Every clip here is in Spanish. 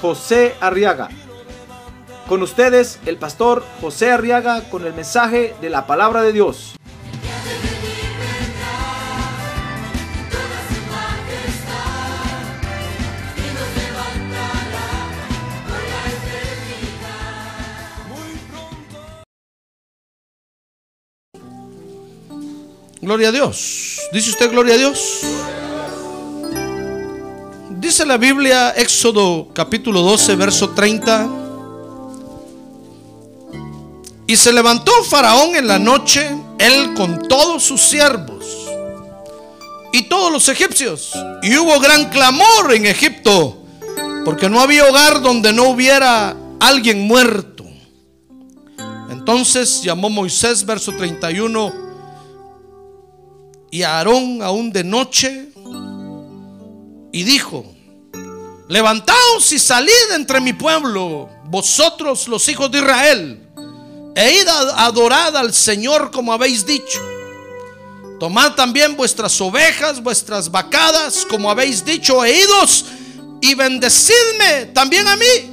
José Arriaga. Con ustedes, el pastor José Arriaga con el mensaje de la palabra de Dios. Gloria a Dios. ¿Dice usted gloria a Dios? Dice la Biblia, Éxodo capítulo 12, verso 30. Y se levantó Faraón en la noche, él con todos sus siervos y todos los egipcios. Y hubo gran clamor en Egipto, porque no había hogar donde no hubiera alguien muerto. Entonces llamó Moisés, verso 31 y a Aarón aún de noche y dijo, levantaos y salid entre mi pueblo, vosotros los hijos de Israel, e id al Señor como habéis dicho. Tomad también vuestras ovejas, vuestras vacadas, como habéis dicho, e idos y bendecidme también a mí.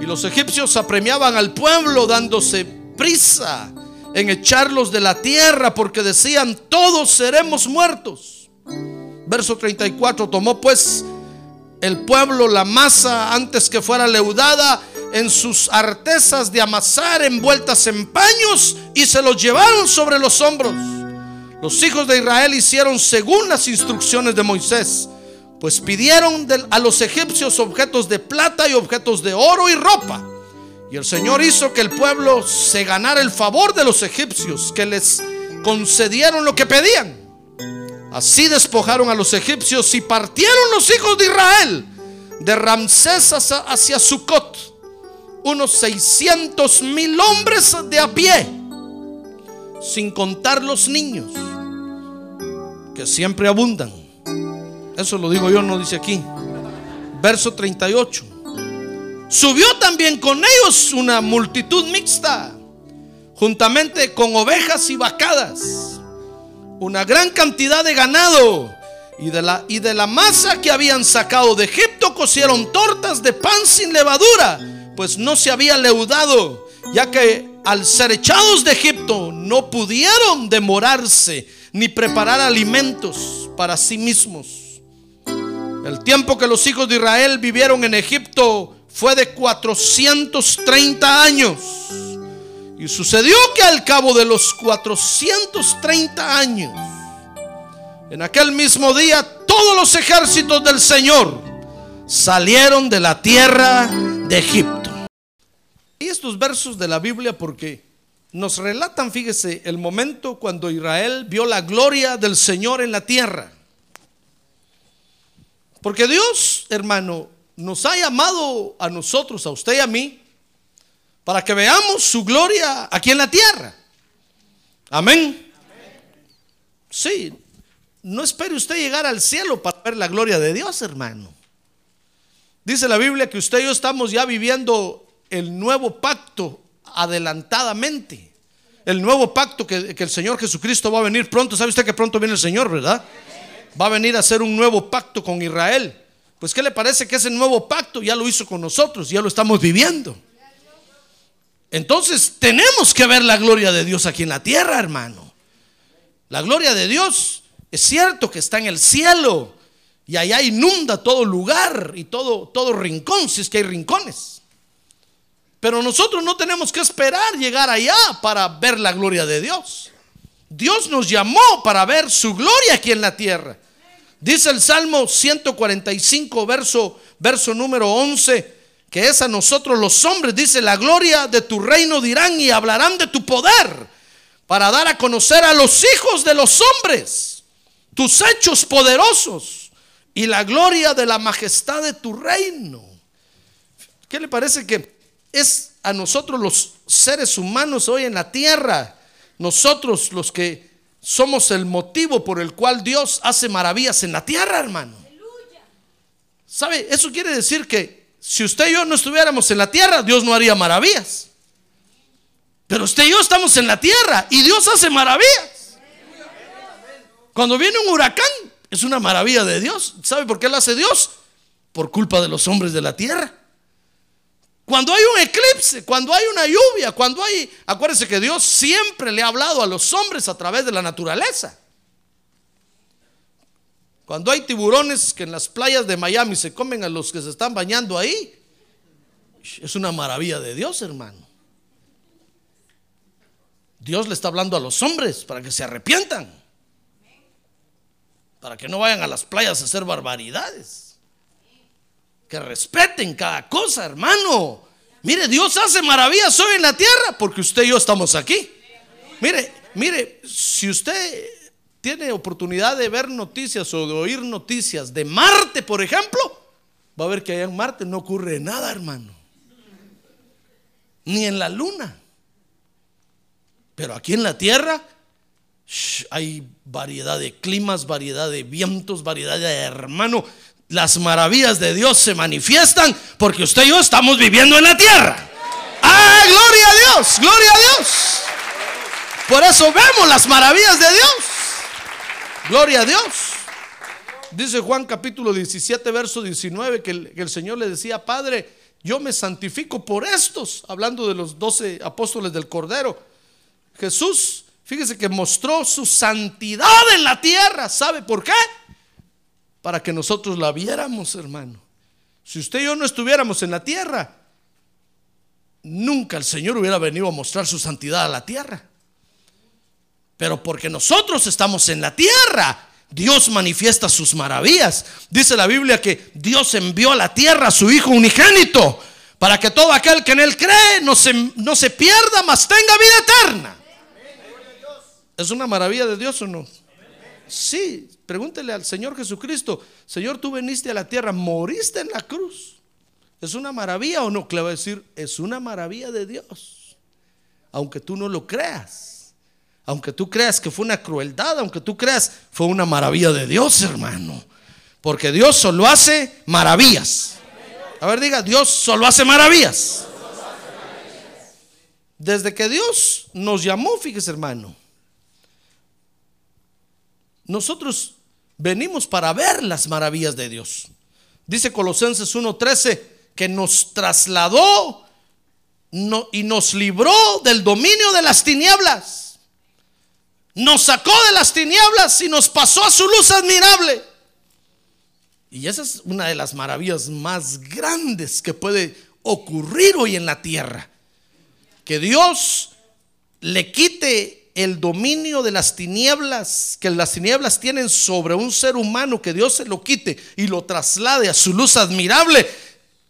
Y los egipcios apremiaban al pueblo dándose prisa en echarlos de la tierra porque decían, todos seremos muertos. Verso 34, tomó pues el pueblo la masa antes que fuera leudada en sus artesas de amasar envueltas en paños y se los llevaron sobre los hombros. Los hijos de Israel hicieron según las instrucciones de Moisés, pues pidieron a los egipcios objetos de plata y objetos de oro y ropa y el Señor hizo que el pueblo se ganara el favor de los egipcios, que les concedieron lo que pedían. Así despojaron a los egipcios y partieron los hijos de Israel de Ramsés hacia Sucot, unos 600 mil hombres de a pie, sin contar los niños, que siempre abundan. Eso lo digo yo, no dice aquí. Verso 38. Subió también con ellos una multitud mixta, juntamente con ovejas y vacadas, una gran cantidad de ganado. Y de, la, y de la masa que habían sacado de Egipto cocieron tortas de pan sin levadura, pues no se había leudado, ya que al ser echados de Egipto no pudieron demorarse ni preparar alimentos para sí mismos. El tiempo que los hijos de Israel vivieron en Egipto fue de 430 años. Y sucedió que al cabo de los 430 años, en aquel mismo día, todos los ejércitos del Señor salieron de la tierra de Egipto. Y estos versos de la Biblia porque nos relatan, fíjese, el momento cuando Israel vio la gloria del Señor en la tierra. Porque Dios, hermano, nos ha llamado a nosotros, a usted y a mí, para que veamos su gloria aquí en la tierra. Amén. Sí, no espere usted llegar al cielo para ver la gloria de Dios, hermano. Dice la Biblia que usted y yo estamos ya viviendo el nuevo pacto adelantadamente. El nuevo pacto que, el Señor Jesucristo va a venir pronto. ¿Sabe usted que pronto viene el Señor, verdad? Va a venir a hacer un nuevo pacto con Israel. Pues ¿qué le parece que ese nuevo pacto ya lo hizo con nosotros? Ya lo estamos viviendo. Entonces tenemos que ver la gloria de Dios aquí en la tierra, hermano. La gloria de Dios es cierto que está en el cielo y allá inunda todo lugar y todo, todo rincón, si es que hay rincones. Pero nosotros no tenemos que esperar llegar allá para ver la gloria de Dios. Dios nos llamó para ver su gloria aquí en la tierra. Dice el Salmo 145, verso, verso número 11, que es a nosotros los hombres, dice, la gloria de tu reino dirán y hablarán de tu poder para dar a conocer a los hijos de los hombres tus hechos poderosos y la gloria de la majestad de tu reino. ¿qué le parece que es a nosotros los seres humanos hoy en la tierra, nosotros los que somos el motivo por el cual Dios hace maravillas en la tierra, hermano? ¿Sabe? Eso quiere decir que si usted y yo no estuviéramos en la tierra, Dios no haría maravillas. Pero usted y yo estamos en la tierra y Dios hace maravillas. Cuando viene un huracán, es una maravilla de Dios. ¿Sabe por qué lo hace Dios? Por culpa de los hombres de la tierra. Cuando hay un eclipse, cuando hay una lluvia, cuando hay... Acuérdense que Dios siempre le ha hablado a los hombres a través de la naturaleza. Cuando hay tiburones que en las playas de Miami se comen a los que se están bañando ahí, es una maravilla de Dios, hermano. Dios le está hablando a los hombres para que se arrepientan. Para que no vayan a las playas a hacer barbaridades. Que respeten cada cosa, hermano. Mire, Dios hace maravillas hoy en la tierra porque usted y yo estamos aquí. Mire, mire, si usted tiene oportunidad de ver noticias o de oír noticias de Marte, por ejemplo, va a ver que allá en Marte no ocurre nada, hermano. Ni en la luna. Pero aquí en la tierra hay variedad de climas, variedad de vientos, variedad de hermano. Las maravillas de Dios se manifiestan porque usted y yo estamos viviendo en la tierra. ¡Ah, gloria a Dios! ¡Gloria a Dios! Por eso vemos las maravillas de Dios. Gloria a Dios. Dice Juan capítulo 17, verso 19, que el, que el Señor le decía, Padre, yo me santifico por estos, hablando de los doce apóstoles del Cordero. Jesús, fíjese que mostró su santidad en la tierra. ¿Sabe por qué? Para que nosotros la viéramos, hermano. Si usted y yo no estuviéramos en la tierra, nunca el Señor hubiera venido a mostrar su santidad a la tierra. Pero porque nosotros estamos en la tierra, Dios manifiesta sus maravillas. Dice la Biblia que Dios envió a la tierra a su Hijo unigénito para que todo aquel que en Él cree no se, no se pierda, mas tenga vida eterna. ¿Es una maravilla de Dios o no? Sí, pregúntele al Señor Jesucristo, Señor, tú viniste a la tierra, moriste en la cruz. ¿Es una maravilla o no? Le va a decir, es una maravilla de Dios. Aunque tú no lo creas, aunque tú creas que fue una crueldad, aunque tú creas, fue una maravilla de Dios, hermano. Porque Dios solo hace maravillas. A ver, diga, Dios solo hace maravillas. Desde que Dios nos llamó, fíjese hermano, nosotros venimos para ver las maravillas de Dios. Dice Colosenses 1:13 que nos trasladó y nos libró del dominio de las tinieblas. Nos sacó de las tinieblas y nos pasó a su luz admirable. Y esa es una de las maravillas más grandes que puede ocurrir hoy en la tierra. Que Dios le quite el dominio de las tinieblas que las tinieblas tienen sobre un ser humano, que Dios se lo quite y lo traslade a su luz admirable,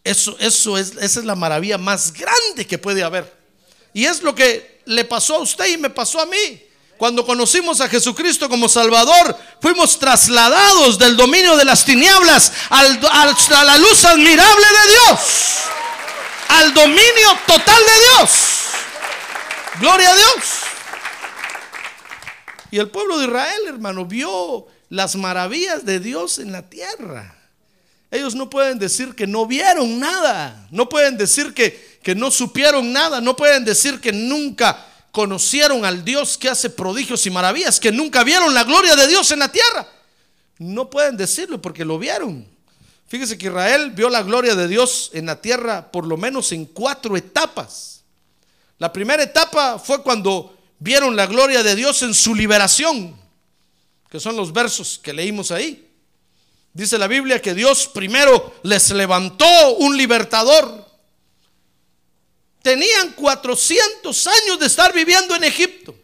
eso, eso es, esa es la maravilla más grande que puede haber. Y es lo que le pasó a usted y me pasó a mí. Cuando conocimos a Jesucristo como Salvador, fuimos trasladados del dominio de las tinieblas al, a la luz admirable de Dios, al dominio total de Dios. Gloria a Dios. Y el pueblo de Israel, hermano, vio las maravillas de Dios en la tierra. Ellos no pueden decir que no vieron nada, no pueden decir que, que no supieron nada, no pueden decir que nunca conocieron al Dios que hace prodigios y maravillas, que nunca vieron la gloria de Dios en la tierra. No pueden decirlo porque lo vieron. Fíjese que Israel vio la gloria de Dios en la tierra por lo menos en cuatro etapas. La primera etapa fue cuando vieron la gloria de Dios en su liberación, que son los versos que leímos ahí. Dice la Biblia que Dios primero les levantó un libertador. Tenían 400 años de estar viviendo en Egipto.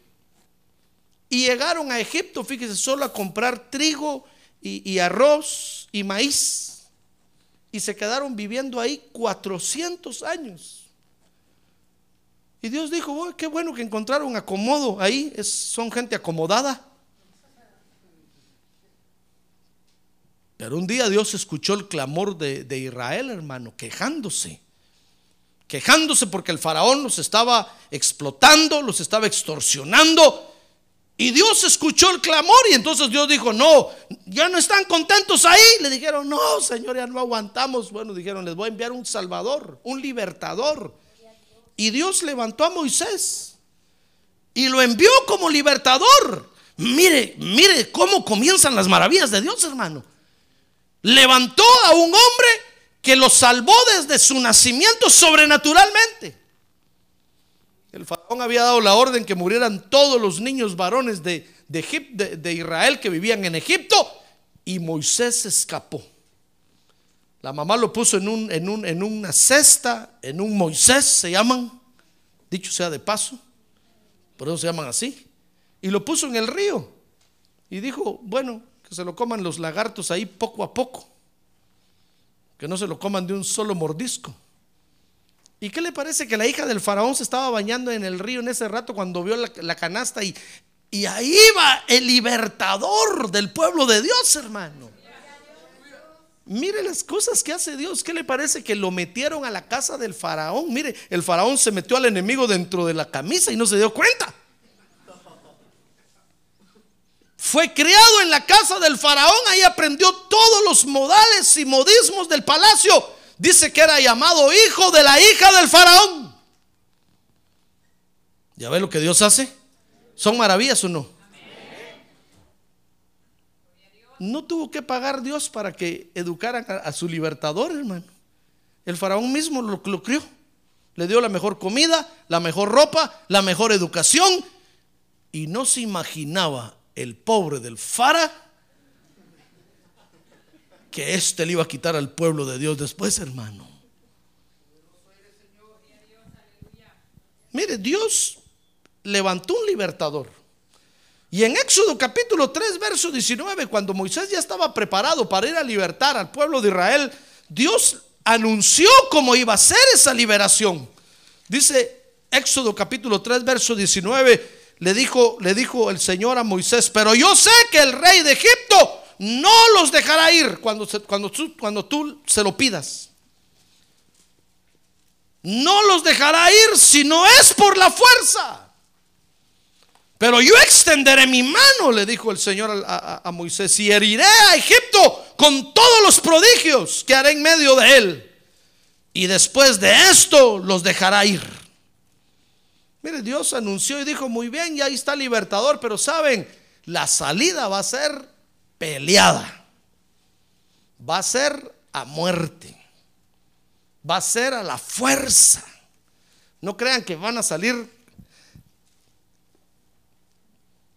Y llegaron a Egipto, fíjese, solo a comprar trigo y, arroz y maíz. Y se quedaron viviendo ahí 400 años. Y Dios dijo, oh, qué bueno que encontraron acomodo ahí, son gente acomodada. Pero un día Dios escuchó el clamor de, de Israel, hermano, quejándose. Quejándose porque el faraón los estaba explotando, los estaba extorsionando. Y Dios escuchó el clamor y entonces Dios dijo, no, ya no están contentos ahí. Le dijeron, no, Señor, ya no aguantamos. Bueno, dijeron, les voy a enviar un salvador, un libertador. Y Dios levantó a Moisés y lo envió como libertador. Mire, mire cómo comienzan las maravillas de Dios, hermano. Levantó a un hombre que lo salvó desde su nacimiento sobrenaturalmente. El faraón había dado la orden que murieran todos los niños varones de, de, Israel que vivían en Egipto y Moisés escapó. La mamá lo puso en, un, en, un, en una cesta, en un Moisés se llaman, dicho sea de paso, por eso se llaman así, y lo puso en el río. Y dijo, bueno, que se lo coman los lagartos ahí poco a poco que no se lo coman de un solo mordisco. ¿Y qué le parece que la hija del faraón se estaba bañando en el río en ese rato cuando vio la, canasta y, y ahí va el libertador del pueblo de Dios, hermano? Mire las cosas que hace Dios. ¿Qué le parece que lo metieron a la casa del faraón? Mire, el faraón se metió al enemigo dentro de la camisa y no se dio cuenta. Fue criado en la casa del faraón, ahí aprendió todos los modales y modismos del palacio. Dice que era llamado hijo de la hija del faraón. ¿Ya ve lo que Dios hace? ¿Son maravillas o no? No tuvo que pagar Dios para que educaran a, su libertador, hermano. El faraón mismo lo, lo crió. Le dio la mejor comida, la mejor ropa, la mejor educación. Y no se imaginaba el pobre del Fara, que éste le iba a quitar al pueblo de Dios después, hermano. Mire, Dios levantó un libertador. Y en Éxodo capítulo 3, verso 19, cuando Moisés ya estaba preparado para ir a libertar al pueblo de Israel, Dios anunció cómo iba a ser esa liberación. Dice Éxodo capítulo 3, verso 19, le dijo, le dijo el Señor a Moisés, pero yo sé que el rey de Egipto no los dejará ir cuando, tú se lo pidas. No los dejará ir si no es por la fuerza. Pero yo extenderé mi mano, le dijo el Señor a, a, Moisés, y heriré a Egipto con todos los prodigios que haré en medio de él. Y después de esto los dejará ir. Mire, Dios anunció y dijo, muy bien, ya ahí está libertador, pero saben, la salida va a ser peleada. Va a ser a muerte. Va a ser a la fuerza. No crean que van a salir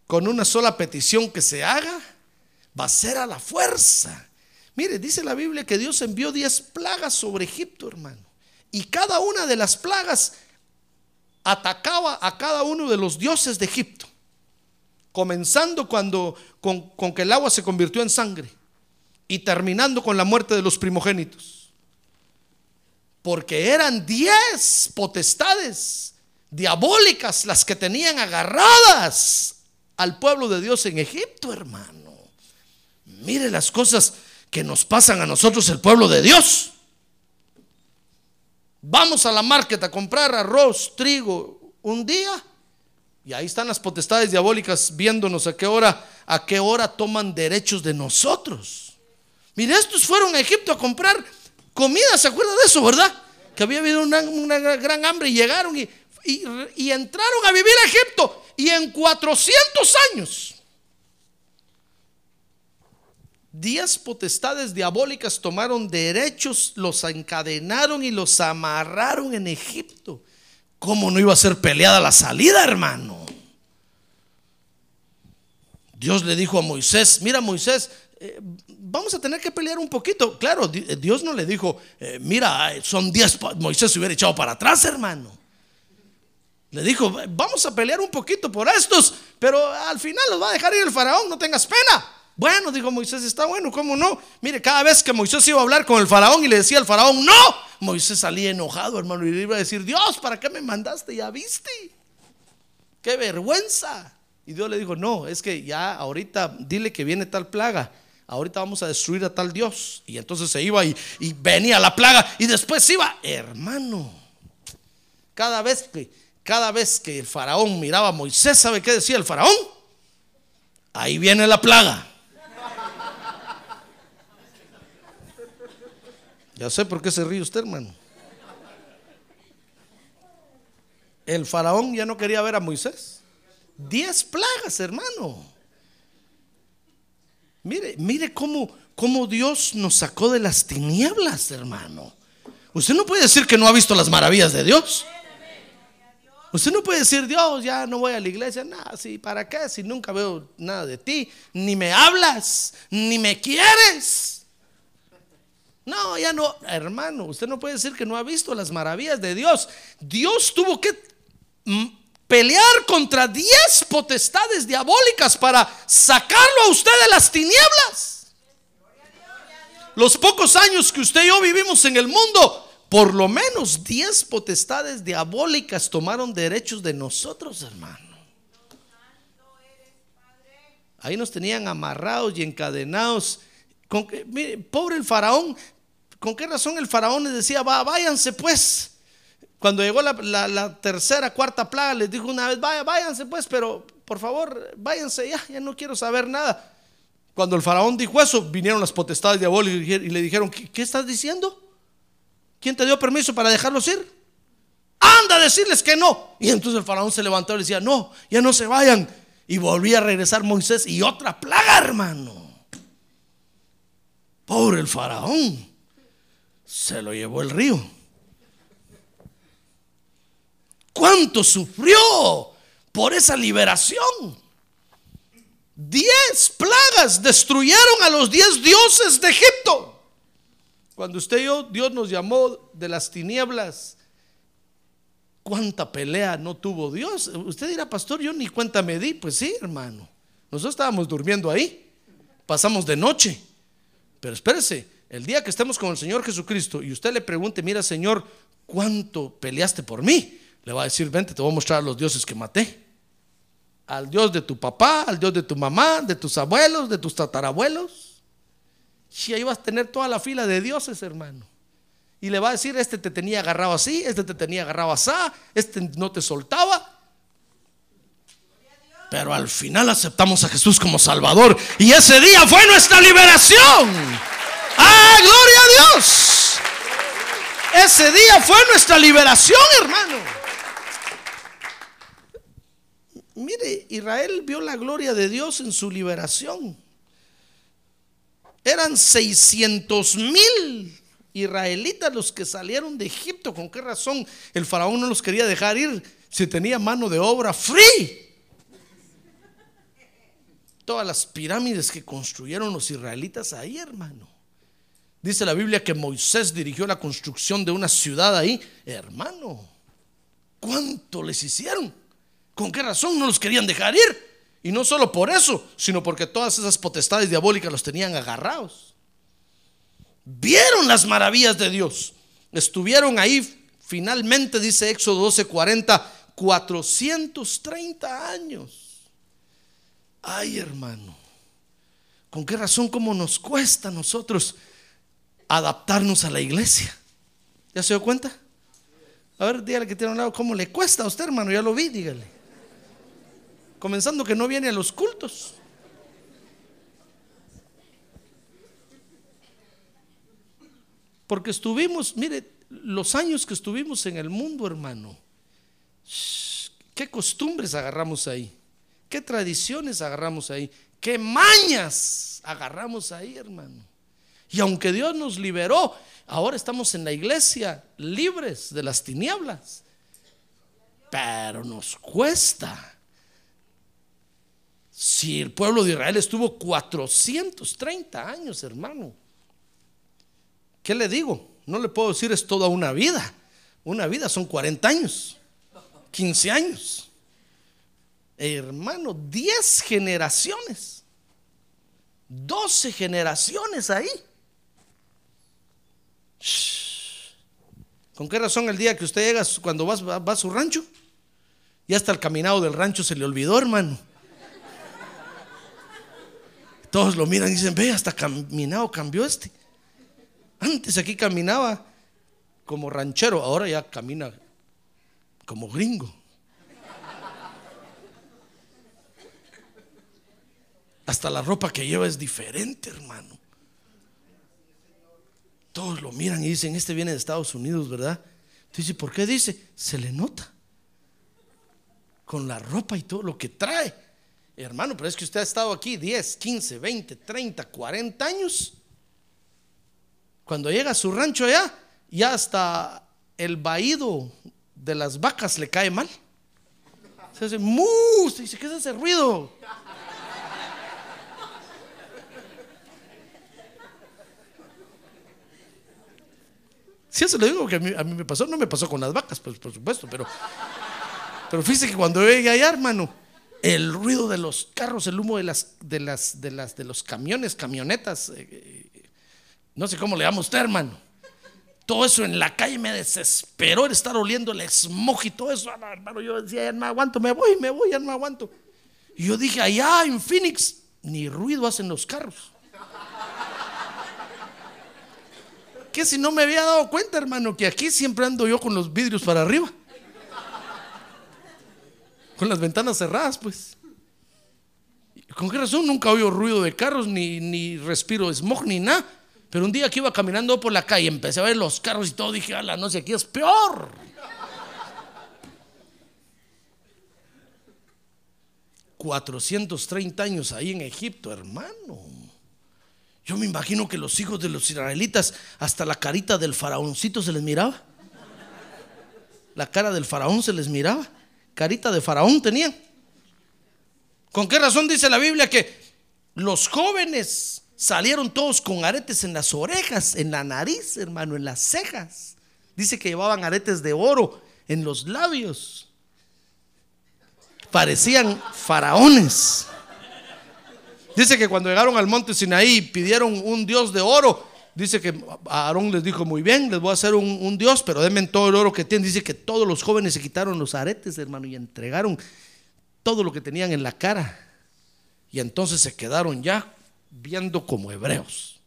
con una sola petición que se haga. Va a ser a la fuerza. Mire, dice la Biblia que Dios envió diez plagas sobre Egipto, hermano. Y cada una de las plagas atacaba a cada uno de los dioses de Egipto, comenzando cuando con, que el agua se convirtió en sangre y terminando con la muerte de los primogénitos. Porque eran diez potestades diabólicas las que tenían agarradas al pueblo de Dios en Egipto, hermano. Mire las cosas que nos pasan a nosotros, el pueblo de Dios. Vamos a la market a comprar arroz, trigo, un día. Y ahí están las potestades diabólicas viéndonos a qué hora, a qué hora toman derechos de nosotros. Mire, estos fueron a Egipto a comprar comida, ¿se acuerda de eso, verdad? Que había habido una, gran hambre y llegaron y, y entraron a vivir a Egipto. Y en 400 años Diez potestades diabólicas tomaron derechos, los encadenaron y los amarraron en Egipto. ¿Cómo no iba a ser peleada la salida, hermano? Dios le dijo a Moisés, mira Moisés, eh, vamos a tener que pelear un poquito. Claro, eh, Dios no le dijo, eh, mira, son diez, Moisés se hubiera echado para atrás, hermano. Le dijo, vamos a pelear un poquito por estos, pero al final los va a dejar ir el faraón, no tengas pena. Bueno, dijo Moisés, está bueno, ¿cómo no? Mire, cada vez que Moisés iba a hablar con el faraón y le decía al faraón, no, Moisés salía enojado, hermano, y le iba a decir, Dios, ¿para qué me mandaste? Ya viste. Qué vergüenza. Y Dios le dijo, no, es que ya ahorita dile que viene tal plaga. Ahorita vamos a destruir a tal Dios. Y entonces se iba y, y venía la plaga y después iba, hermano. Cada vez que, cada vez que el faraón miraba a Moisés, ¿sabe qué decía el faraón? Ahí viene la plaga. Ya sé por qué se ríe usted, hermano. El faraón ya no quería ver a Moisés. Diez plagas, hermano. Mire, mire cómo, cómo Dios nos sacó de las tinieblas, hermano. Usted no puede decir que no ha visto las maravillas de Dios. Usted no puede decir, Dios, ya no voy a la iglesia. Nada, sí, ¿para qué? Si nunca veo nada de ti, ni me hablas, ni me quieres. No, ya no, hermano, usted no puede decir que no ha visto las maravillas de Dios. Dios tuvo que mm, pelear contra diez potestades diabólicas para sacarlo a usted de las tinieblas. Los pocos años que usted y yo vivimos en el mundo, por lo menos diez potestades diabólicas tomaron derechos de nosotros, hermano. Ahí nos tenían amarrados y encadenados. Con mire, pobre el faraón, ¿con qué razón el faraón les decía, váyanse pues? Cuando llegó la, la- tercera, cuarta plaga, les dijo una vez, vaya, váyanse pues, pero por favor, váyanse ya, ya no quiero saber nada. Cuando el faraón dijo eso, vinieron las potestades diabólicas y le dijeron, ¿qué, qué estás diciendo? ¿Quién te dio permiso para dejarlos ir? Anda a decirles que no. Y entonces el faraón se levantó y le decía, no, ya no se vayan. Y volvía a regresar Moisés y otra plaga, hermano. Pobre el faraón. Se lo llevó el río. ¿Cuánto sufrió por esa liberación? Diez plagas destruyeron a los diez dioses de Egipto. Cuando usted y yo, Dios nos llamó de las tinieblas, ¿cuánta pelea no tuvo Dios? Usted dirá, pastor, yo ni cuenta me di. Pues sí, hermano. Nosotros estábamos durmiendo ahí. Pasamos de noche. Pero espérese, el día que estemos con el Señor Jesucristo y usted le pregunte, mira, Señor, ¿cuánto peleaste por mí? Le va a decir, vente, te voy a mostrar a los dioses que maté. Al Dios de tu papá, al Dios de tu mamá, de tus abuelos, de tus tatarabuelos. Y ahí vas a tener toda la fila de dioses, hermano. Y le va a decir, este te tenía agarrado así, este te tenía agarrado así, este no te soltaba. Pero al final aceptamos a Jesús como Salvador. Y ese día fue nuestra liberación. ¡Ah, gloria a Dios! Ese día fue nuestra liberación, hermano. Mire, Israel vio la gloria de Dios en su liberación. Eran 600 mil israelitas los que salieron de Egipto. ¿Con qué razón el faraón no los quería dejar ir si tenía mano de obra free? Todas las pirámides que construyeron los israelitas ahí, hermano. Dice la Biblia que Moisés dirigió la construcción de una ciudad ahí. Hermano, ¿cuánto les hicieron? ¿Con qué razón no los querían dejar ir? Y no solo por eso, sino porque todas esas potestades diabólicas los tenían agarrados. Vieron las maravillas de Dios. Estuvieron ahí finalmente, dice Éxodo 12:40, 430 años. Ay, hermano, ¿con qué razón cómo nos cuesta a nosotros adaptarnos a la iglesia? ¿Ya se dio cuenta? A ver, dígale que tiene un lado, ¿cómo le cuesta a usted, hermano? Ya lo vi, dígale. Comenzando que no viene a los cultos. Porque estuvimos, mire, los años que estuvimos en el mundo, hermano, ¿qué costumbres agarramos ahí? ¿Qué tradiciones agarramos ahí? ¿Qué mañas agarramos ahí, hermano? Y aunque Dios nos liberó, ahora estamos en la iglesia libres de las tinieblas. Pero nos cuesta. Si el pueblo de Israel estuvo 430 años, hermano. ¿Qué le digo? No le puedo decir es toda una vida. Una vida son 40 años, 15 años. Hermano, 10 generaciones. 12 generaciones ahí. ¿Con qué razón el día que usted llega cuando va, a su rancho? Ya hasta el caminado del rancho se le olvidó, hermano. Todos lo miran y dicen, ve, hasta caminado cambió este. Antes aquí caminaba como ranchero, ahora ya camina como gringo. Hasta la ropa que lleva es diferente, hermano. Todos lo miran y dicen, este viene de Estados Unidos, ¿verdad? Dice, ¿por qué dice? Se le nota. Con la ropa y todo lo que trae. Hermano, pero es que usted ha estado aquí 10, 15, 20, 30, 40 años. Cuando llega a su rancho allá, ya hasta el vaído de las vacas le cae mal. Se hace mu, se dice, ¿qué es ese ruido? Sí, eso le digo que a mí, a mí me pasó, no me pasó con las vacas, pues por supuesto, pero, pero fíjese que cuando llegué allá, hermano, el ruido de los carros, el humo de las, de las, de las, de los camiones, camionetas, eh, eh, no sé cómo le llama usted, hermano. Todo eso en la calle me desesperó el estar oliendo el smog y todo eso, hermano. Yo decía, ya no aguanto, me voy, me voy, ya no aguanto. Y yo dije, allá en Phoenix, ni ruido hacen los carros. Que si no me había dado cuenta, hermano, que aquí siempre ando yo con los vidrios para arriba? Con las ventanas cerradas, pues. ¿Con qué razón? Nunca oigo ruido de carros, ni, ni respiro smog, ni nada. Pero un día que iba caminando por la calle, empecé a ver los carros y todo, dije, ala, no sé, aquí es peor. ...430 años ahí en Egipto, hermano. Yo me imagino que los hijos de los israelitas, hasta la carita del faraóncito se les miraba. La cara del faraón se les miraba. Carita de faraón tenían. ¿Con qué razón dice la Biblia que los jóvenes salieron todos con aretes en las orejas, en la nariz, hermano, en las cejas? Dice que llevaban aretes de oro en los labios. Parecían faraones. Dice que cuando llegaron al monte Sinaí pidieron un dios de oro. Dice que Aarón les dijo, muy bien, les voy a hacer un, dios, pero denme todo el oro que tienen. Dice que todos los jóvenes se quitaron los aretes, hermano, y entregaron todo lo que tenían en la cara. Y entonces se quedaron ya viendo como hebreos.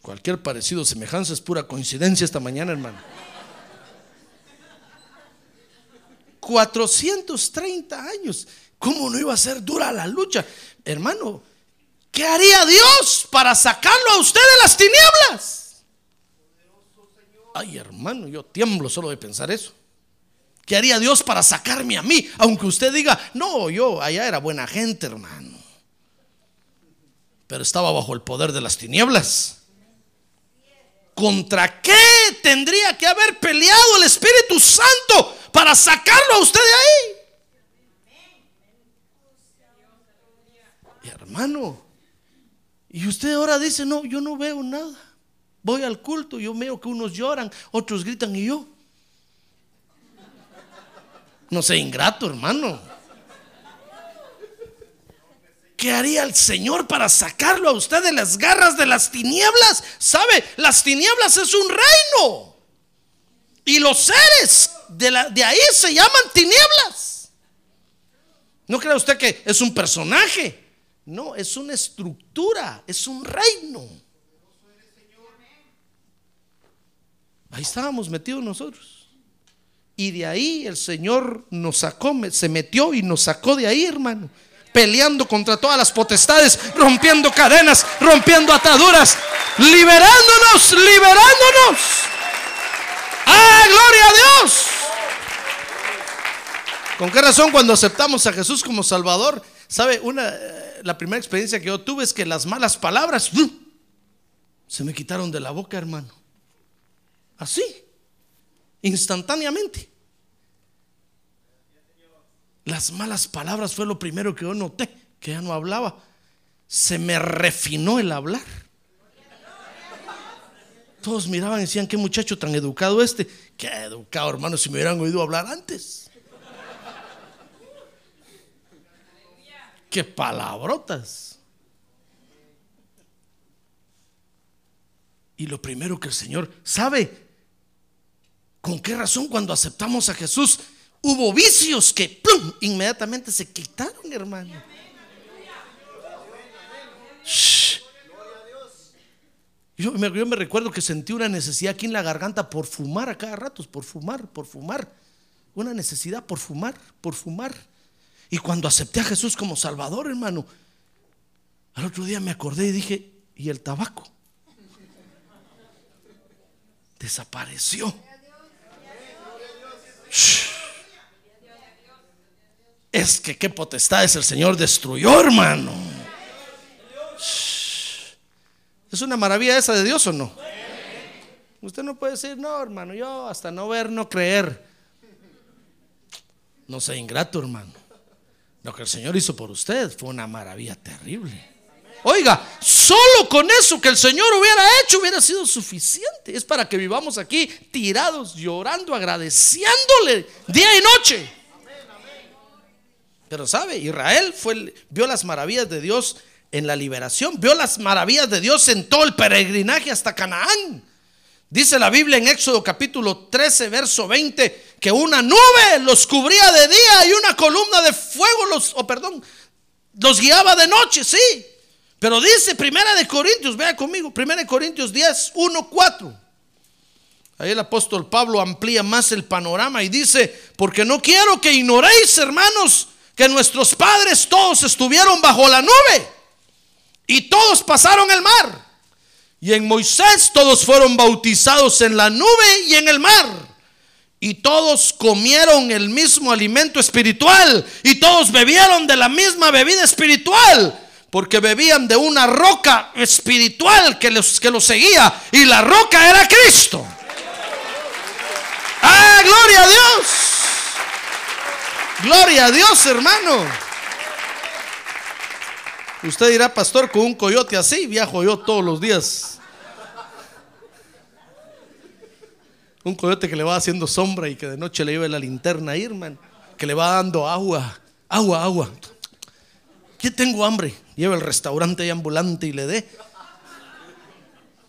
Cualquier parecido, semejanza es pura coincidencia esta mañana, hermano. 430 años. ¿Cómo no iba a ser dura la lucha? Hermano, ¿qué haría Dios para sacarlo a usted de las tinieblas? Ay, hermano, yo tiemblo solo de pensar eso. ¿Qué haría Dios para sacarme a mí? Aunque usted diga, no, yo allá era buena gente, hermano. Pero estaba bajo el poder de las tinieblas. ¿Contra qué tendría que haber peleado el Espíritu Santo para sacarlo a usted de ahí? Hermano. Y usted ahora dice, no, yo no veo nada. Voy al culto, yo veo que unos lloran, otros gritan y yo. No sé, ingrato, hermano. ¿Qué haría el Señor para sacarlo a usted de las garras de las tinieblas? ¿Sabe? Las tinieblas es un reino. Y los seres de, de ahí se llaman tinieblas. ¿No cree usted que es un personaje? No, es una estructura, es un reino. Ahí estábamos metidos nosotros. Y de ahí el Señor nos sacó, se metió y nos sacó de ahí, hermano. Peleando contra todas las potestades, rompiendo cadenas, rompiendo ataduras, liberándonos, liberándonos. ¡Ah, gloria a Dios! ¿Con qué razón cuando aceptamos a Jesús como Salvador? ¿Sabe? Una, la primera experiencia que yo tuve es que las malas palabras se me quitaron de la boca, hermano. Así, instantáneamente. Las malas palabras fue lo primero que yo noté, que ya no hablaba. Se me refinó el hablar. Todos miraban y decían, qué muchacho tan educado este. Qué educado, hermano, si me hubieran oído hablar antes. Qué palabrotas. Y lo primero que el Señor sabe, ¿con qué razón cuando aceptamos a Jesús hubo vicios que inmediatamente se quitaron, hermano? Yo yo me recuerdo que sentí una necesidad aquí en la garganta por fumar a cada rato, por fumar, por fumar. Una necesidad por fumar, por fumar. Y cuando acepté a Jesús como Salvador, hermano, al otro día me acordé y dije, ¿y el tabaco? Desapareció. Es que qué potestades el Señor destruyó, hermano. ¿Es una maravilla esa de Dios o no? Usted no puede decir, no, hermano, yo hasta no ver, no creer. No sea ingrato, hermano. Lo que el Señor hizo por usted fue una maravilla terrible. Oiga, solo con eso que el Señor hubiera hecho hubiera sido suficiente. Es para que vivamos aquí tirados, llorando, agradeciéndole día y noche. Pero sabe, Israel vio las maravillas de Dios en la liberación, vio las maravillas de Dios en todo el peregrinaje hasta Canaán. Dice la Biblia en Éxodo capítulo 13, verso 20, que una nube los cubría de día y una columna de fuego los, perdón, los guiaba de noche, sí. Pero dice Primera de Corintios, vea conmigo, Primera de Corintios 10, 1, 4. Ahí el apóstol Pablo amplía más el panorama y dice, porque no quiero que ignoréis, hermanos, que nuestros padres todos estuvieron bajo la nube y todos pasaron el mar. Y en Moisés todos fueron bautizados en la nube y en el mar. Y todos comieron el mismo alimento espiritual. Y todos bebieron de la misma bebida espiritual. Porque bebían de una roca espiritual que los, que los seguía. Y la roca era Cristo. ¡Ah, gloria a Dios! Gloria a Dios, hermano. Usted dirá, pastor, con un coyote así viajo yo todos los días. Un coyote que le va haciendo sombra y que de noche le lleva la linterna ahí, hermano. Que le va dando agua, agua, agua. ¿Qué tengo hambre? Lleva el restaurante ahí ambulante y le dé.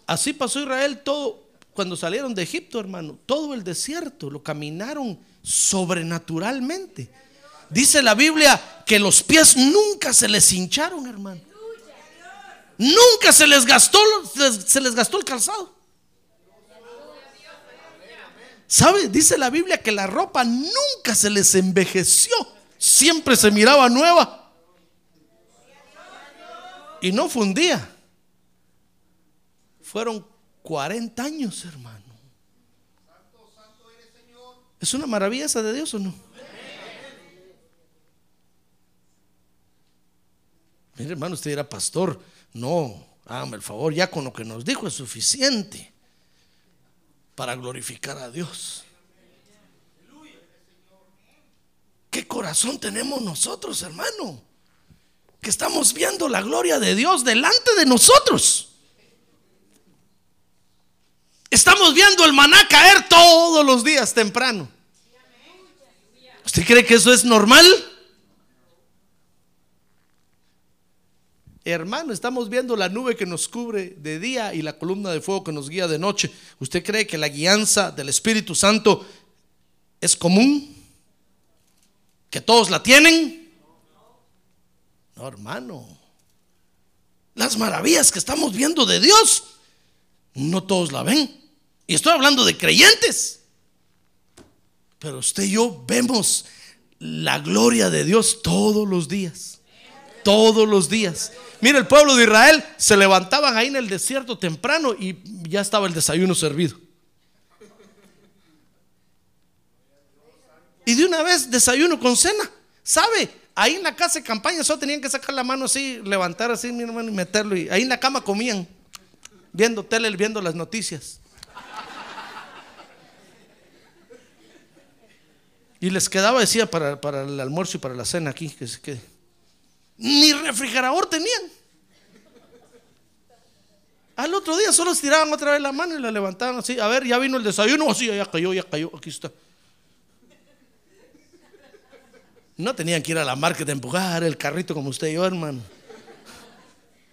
Así pasó Israel todo cuando salieron de Egipto, hermano. Todo el desierto lo caminaron sobrenaturalmente. Dice la Biblia que los pies nunca se les hincharon, hermano. Nunca se les gastó, se les gastó el calzado. ¿Sabe? Dice la Biblia que la ropa nunca se les envejeció. Siempre se miraba nueva. Y no fundía. Fueron 40 años, hermano. ¿Es una maravilla esa de Dios o no? Mire, hermano, usted era pastor. No, hágame el favor, ya con lo que nos dijo es suficiente para glorificar a Dios. ¿Qué corazón tenemos nosotros, hermano? Que estamos viendo la gloria de Dios delante de nosotros. Estamos viendo el maná caer todos los días temprano. ¿Usted cree que eso es normal? Hermano, estamos viendo la nube que nos cubre de día y la columna de fuego que nos guía de noche. ¿Usted cree que la guianza del Espíritu Santo es común? ¿Que todos la tienen? No, hermano. Las maravillas que estamos viendo de Dios, no todos la ven. Y estoy hablando de creyentes. Pero usted y yo vemos la gloria de Dios todos los días. Todos los días. Mira, el pueblo de Israel se levantaban ahí en el desierto temprano y ya estaba el desayuno servido. Y de una vez desayuno con cena. ¿Sabe? Ahí en la casa de campaña solo tenían que sacar la mano así, levantar así, mi hermano, y meterlo. Y ahí en la cama comían, viendo tele, viendo las noticias. Y les quedaba, decía, para, para el almuerzo y para la cena aquí, que se quede. Ni refrigerador tenían. Al otro día solo estiraban otra vez la mano y la levantaban así. A ver, ya vino el desayuno. Así, ya cayó, ya cayó. Aquí está. No tenían que ir a la market a empujar el carrito como usted y yo, hermano.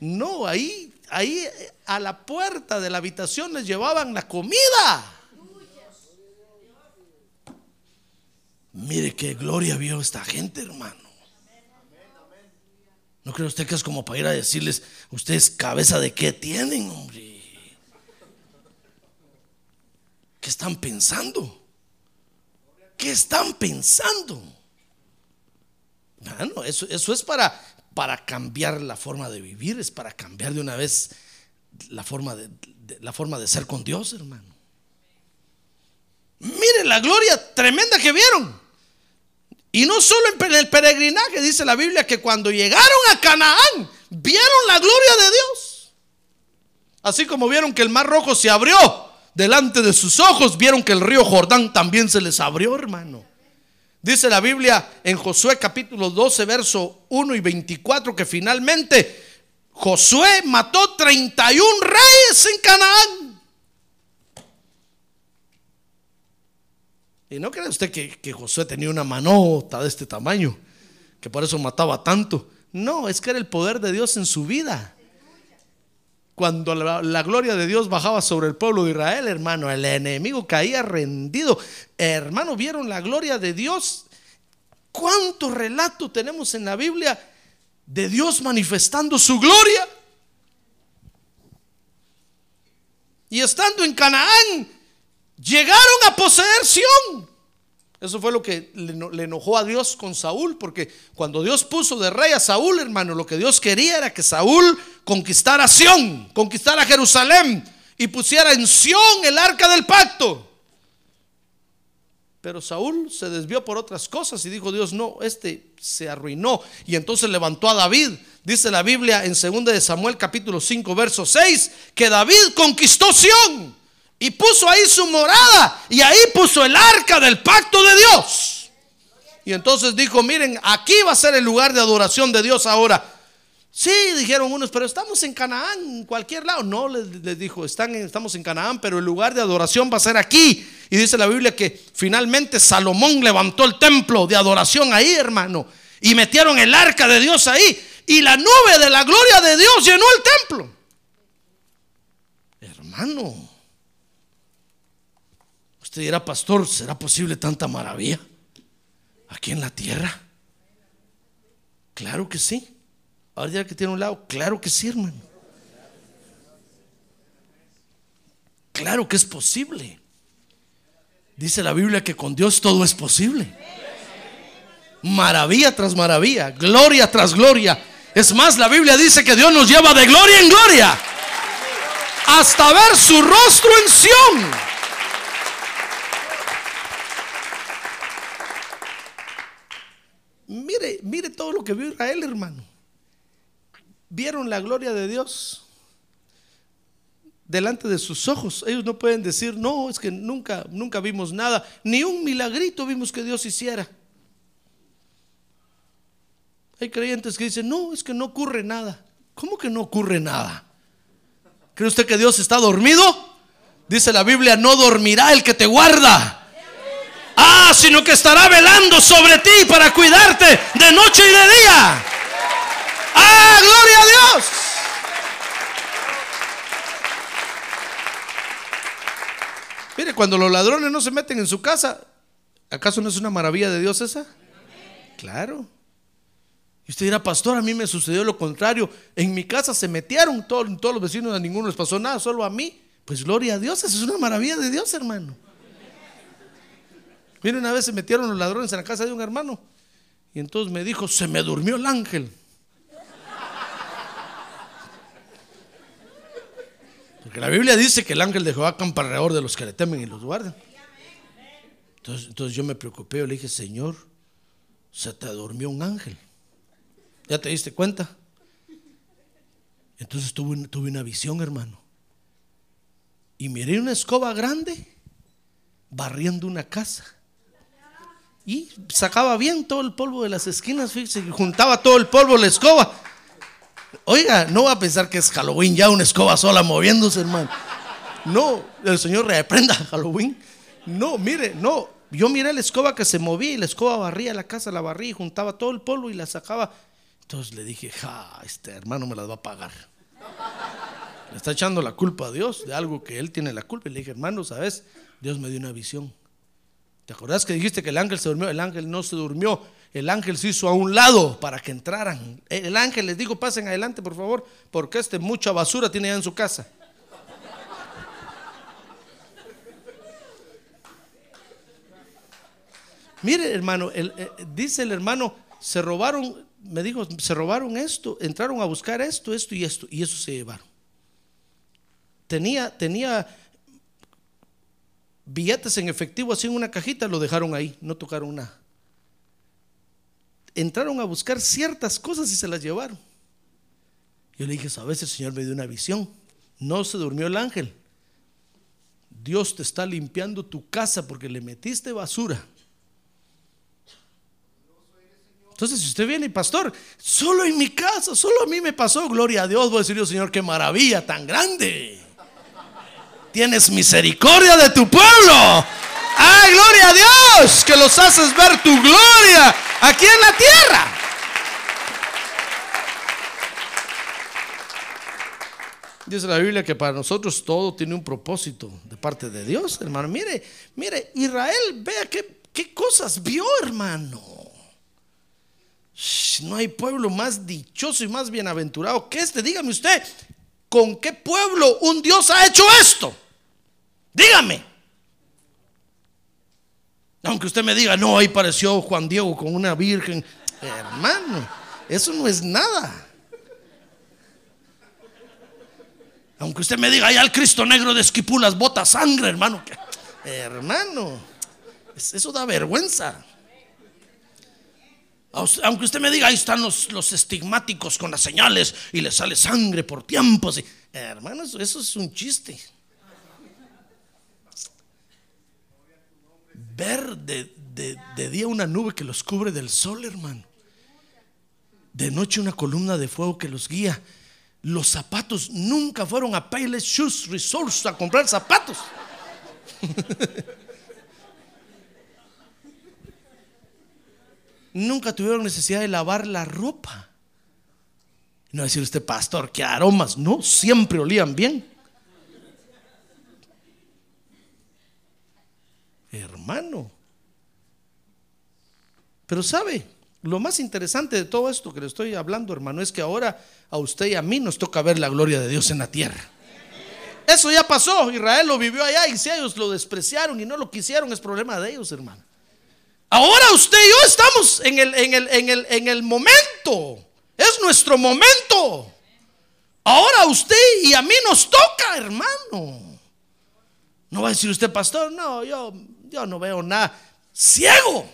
No, ahí, ahí a la puerta de la habitación les llevaban la comida. Mire qué gloria vio esta gente, hermano. ¿No cree usted que es como para ir a decirles, ustedes cabeza de qué tienen, hombre? ¿Qué están pensando? ¿Qué están pensando? Bueno, eso, eso es para, para cambiar la forma de vivir, es para cambiar de una vez la forma de, de- la forma de ser con Dios, hermano. Miren la gloria tremenda que vieron. Y no solo en el peregrinaje, dice la Biblia, que cuando llegaron a Canaán, vieron la gloria de Dios. Así como vieron que el mar rojo se abrió delante de sus ojos, vieron que el río Jordán también se les abrió, hermano. Dice la Biblia en Josué capítulo 12, verso 1 y 24, que finalmente Josué mató 31 reyes en Canaán. Y no cree usted que, que Josué tenía una manota de este tamaño, que por eso mataba tanto. No, es que era el poder de Dios en su vida. Cuando la, la gloria de Dios bajaba sobre el pueblo de Israel, hermano, el enemigo caía rendido. Hermano, ¿vieron la gloria de Dios? ¿Cuántos relatos tenemos en la Biblia de Dios manifestando su gloria? Y estando en Canaán, llegaron a poseer Sión. Eso fue lo que le, eno- le enojó a Dios con Saúl, porque cuando Dios puso de rey a Saúl, hermano, lo que Dios quería era que Saúl conquistara Sión, conquistara Jerusalén y pusiera en Sión el arca del pacto. Pero Saúl se desvió por otras cosas y dijo Dios, no, este se arruinó. Y entonces levantó a David. Dice la Biblia en 2 de Samuel capítulo 5 verso 6 que David conquistó Sión y puso ahí su morada y ahí puso el arca del pacto de Dios. Y entonces dijo, miren, aquí va a ser el lugar de adoración de Dios ahora. Sí, dijeron unos, pero estamos en Canaán, en cualquier lado. No, les, dijo, están estamos en Canaán, pero el lugar de adoración va a ser aquí. Y dice la Biblia que finalmente Salomón levantó el templo de adoración ahí, hermano. Y metieron el arca de Dios ahí. Y la nube de la gloria de Dios llenó el templo. Hermano, usted dirá, pastor, ¿será posible tanta maravilla aquí en la tierra? Claro que sí. Ahora ya que tiene un lado, claro que sí, hermano. Claro que es posible. Dice la Biblia que con Dios todo es posible. Maravilla tras maravilla, gloria tras gloria. Es más, la Biblia dice que Dios nos lleva de gloria en gloria hasta ver su rostro en Sión. Mire, todo lo que vio Israel, hermano. Vieron la gloria de Dios delante de sus ojos. Ellos no pueden decir, no, es que nunca, nunca vimos nada, ni un milagrito vimos que Dios hiciera. Hay creyentes que dicen, no, es que no ocurre nada. ¿Cómo que no ocurre nada? ¿Cree usted que Dios está dormido? Dice la Biblia, no dormirá el que te guarda. Ah, sino que estará velando sobre ti para cuidarte de noche y de día. Ah, gloria a Dios. Mire, cuando los ladrones no se meten en su casa, ¿acaso no es una maravilla de Dios esa? Claro. Y usted dirá, pastor, a mí me sucedió lo contrario. En mi casa se metieron todos, todos los vecinos, a ninguno les pasó nada, solo a mí. Pues gloria a Dios, eso es una maravilla de Dios, hermano. Mire, una vez se metieron los ladrones en la casa de un hermano. Y entonces me dijo, se me durmió el ángel. Porque la Biblia dice que el ángel de Jehová acampa alrededor de los que le temen y los guardan. Entonces, entonces yo me preocupé, yo le dije, Señor, se te durmió un ángel. ¿Ya te diste cuenta? Entonces tuve, tuve una visión, hermano. Y miré una escoba grande barriendo una casa. Y sacaba bien todo el polvo de las esquinas, fíjese, juntaba todo el polvo la escoba. Oiga, no va a pensar que es Halloween ya una escoba sola moviéndose, hermano. No, el Señor reprenda Halloween. No, mire, no. Yo miré la escoba que se movía y la escoba barría la casa, la barría y juntaba todo el polvo y la sacaba. Entonces le dije, ja, este hermano me las va a pagar. Le está echando la culpa a Dios de algo que él tiene la culpa. Y le dije, hermano, ¿sabes? Dios me dio una visión. ¿Te acordás que dijiste que el ángel se durmió? El ángel no se durmió. El ángel se hizo a un lado para que entraran. Eh, el ángel les dijo, pasen adelante, por favor, porque este mucha basura tiene ya en su casa. Mire, hermano, eh, dice el hermano, se robaron, me dijo, se robaron esto, entraron a buscar esto, esto y esto, y eso se llevaron. Tenía, tenía billetes en efectivo así en una cajita, lo dejaron ahí, no tocaron nada. Entraron a buscar ciertas cosas y se las llevaron. Yo le dije, a veces el Señor me dio una visión. No se durmió el ángel. Dios te está limpiando tu casa porque le metiste basura. Entonces, si usted viene pastor, solo en mi casa, solo a mí me pasó, gloria a Dios, voy a decir yo, Señor, qué maravilla tan grande. Tienes misericordia de tu pueblo. ¡Ay, gloria a Dios! Que los haces ver tu gloria aquí en la tierra. Dice la Biblia que para nosotros todo tiene un propósito de parte de Dios, hermano. Mire, mire, Israel, vea qué, qué cosas vio, hermano. No hay pueblo más dichoso y más bienaventurado que este. Dígame usted, ¿con qué pueblo un Dios ha hecho esto? Dígame. Aunque usted me diga, no, ahí pareció Juan Diego con una virgen. Hermano, eso no es nada. Aunque usted me diga, allá el Cristo negro de Esquipulas bota sangre, hermano. Hermano, es- eso da vergüenza. Aunque usted me diga, ahí están los, los estigmáticos con las señales y le sale sangre por tiempos. y- hermano, eso, eso es un chiste. Ver de, de- de día una nube que los cubre del sol, hermano. De noche una columna de fuego que los guía. Los zapatos nunca fueron a Payless Shoes Resource a comprar zapatos. nunca tuvieron necesidad de lavar la ropa. No decir usted, pastor, qué aromas. No, siempre olían bien. Hermano. Pero sabe, lo más interesante de todo esto que le estoy hablando, hermano, es que ahora a usted y a mí nos toca ver la gloria de Dios en la tierra. Eso ya pasó, Israel lo vivió allá y si ellos lo despreciaron y no lo quisieron, es problema de ellos, hermano. Ahora usted y yo estamos en el, en el, en el, en el momento, es nuestro momento. Ahora usted y a mí nos toca, hermano. No va a decir usted, pastor, no, yo, yo no veo nada. Ciego.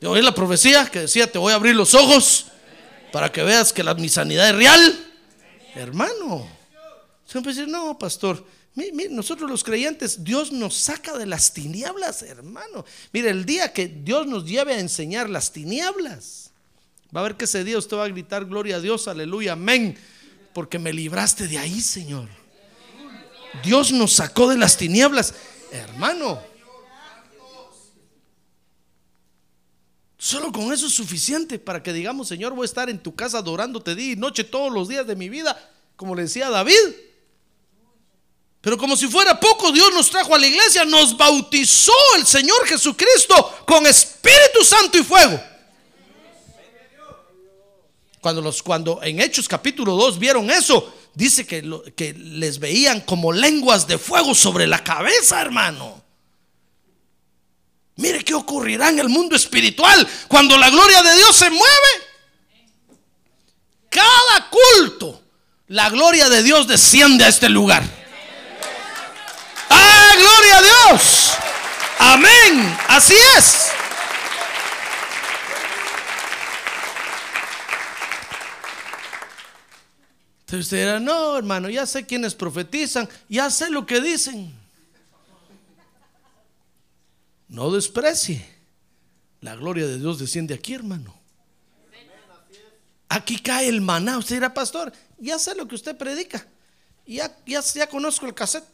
Yo oí la profecía que decía, te voy a abrir los ojos para que veas que la, mi sanidad es real. Hermano. Siempre decir, no, pastor. Mi- mi- nosotros los creyentes, Dios nos saca de las tinieblas, hermano. Mire, el día que Dios nos lleve a enseñar las tinieblas, va a ver que ese día usted va a gritar, gloria a Dios, aleluya, amén, porque me libraste de ahí, Señor. Dios nos sacó de las tinieblas, hermano. Solo con eso es suficiente para que digamos, Señor, voy a estar en tu casa adorándote día y noche todos los días de mi vida, como le decía David. Pero como si fuera poco, Dios nos trajo a la iglesia, nos bautizó el Señor Jesucristo con Espíritu Santo y fuego. Cuando, los, cuando en Hechos capítulo 2 vieron eso, dice que, lo- que les veían como lenguas de fuego sobre la cabeza, hermano. Mire qué ocurrirá en el mundo espiritual cuando la gloria de Dios se mueve. Cada culto, la gloria de Dios desciende a este lugar. ¡Ah, gloria a Dios! Amén. Así es. Entonces usted dirá, no, hermano, ya sé quiénes profetizan, ya sé lo que dicen. No desprecie. La gloria de Dios desciende aquí, hermano. Aquí cae el maná. Usted dirá, pastor, ya sé lo que usted predica. Ya, ya, ya conozco el cassette.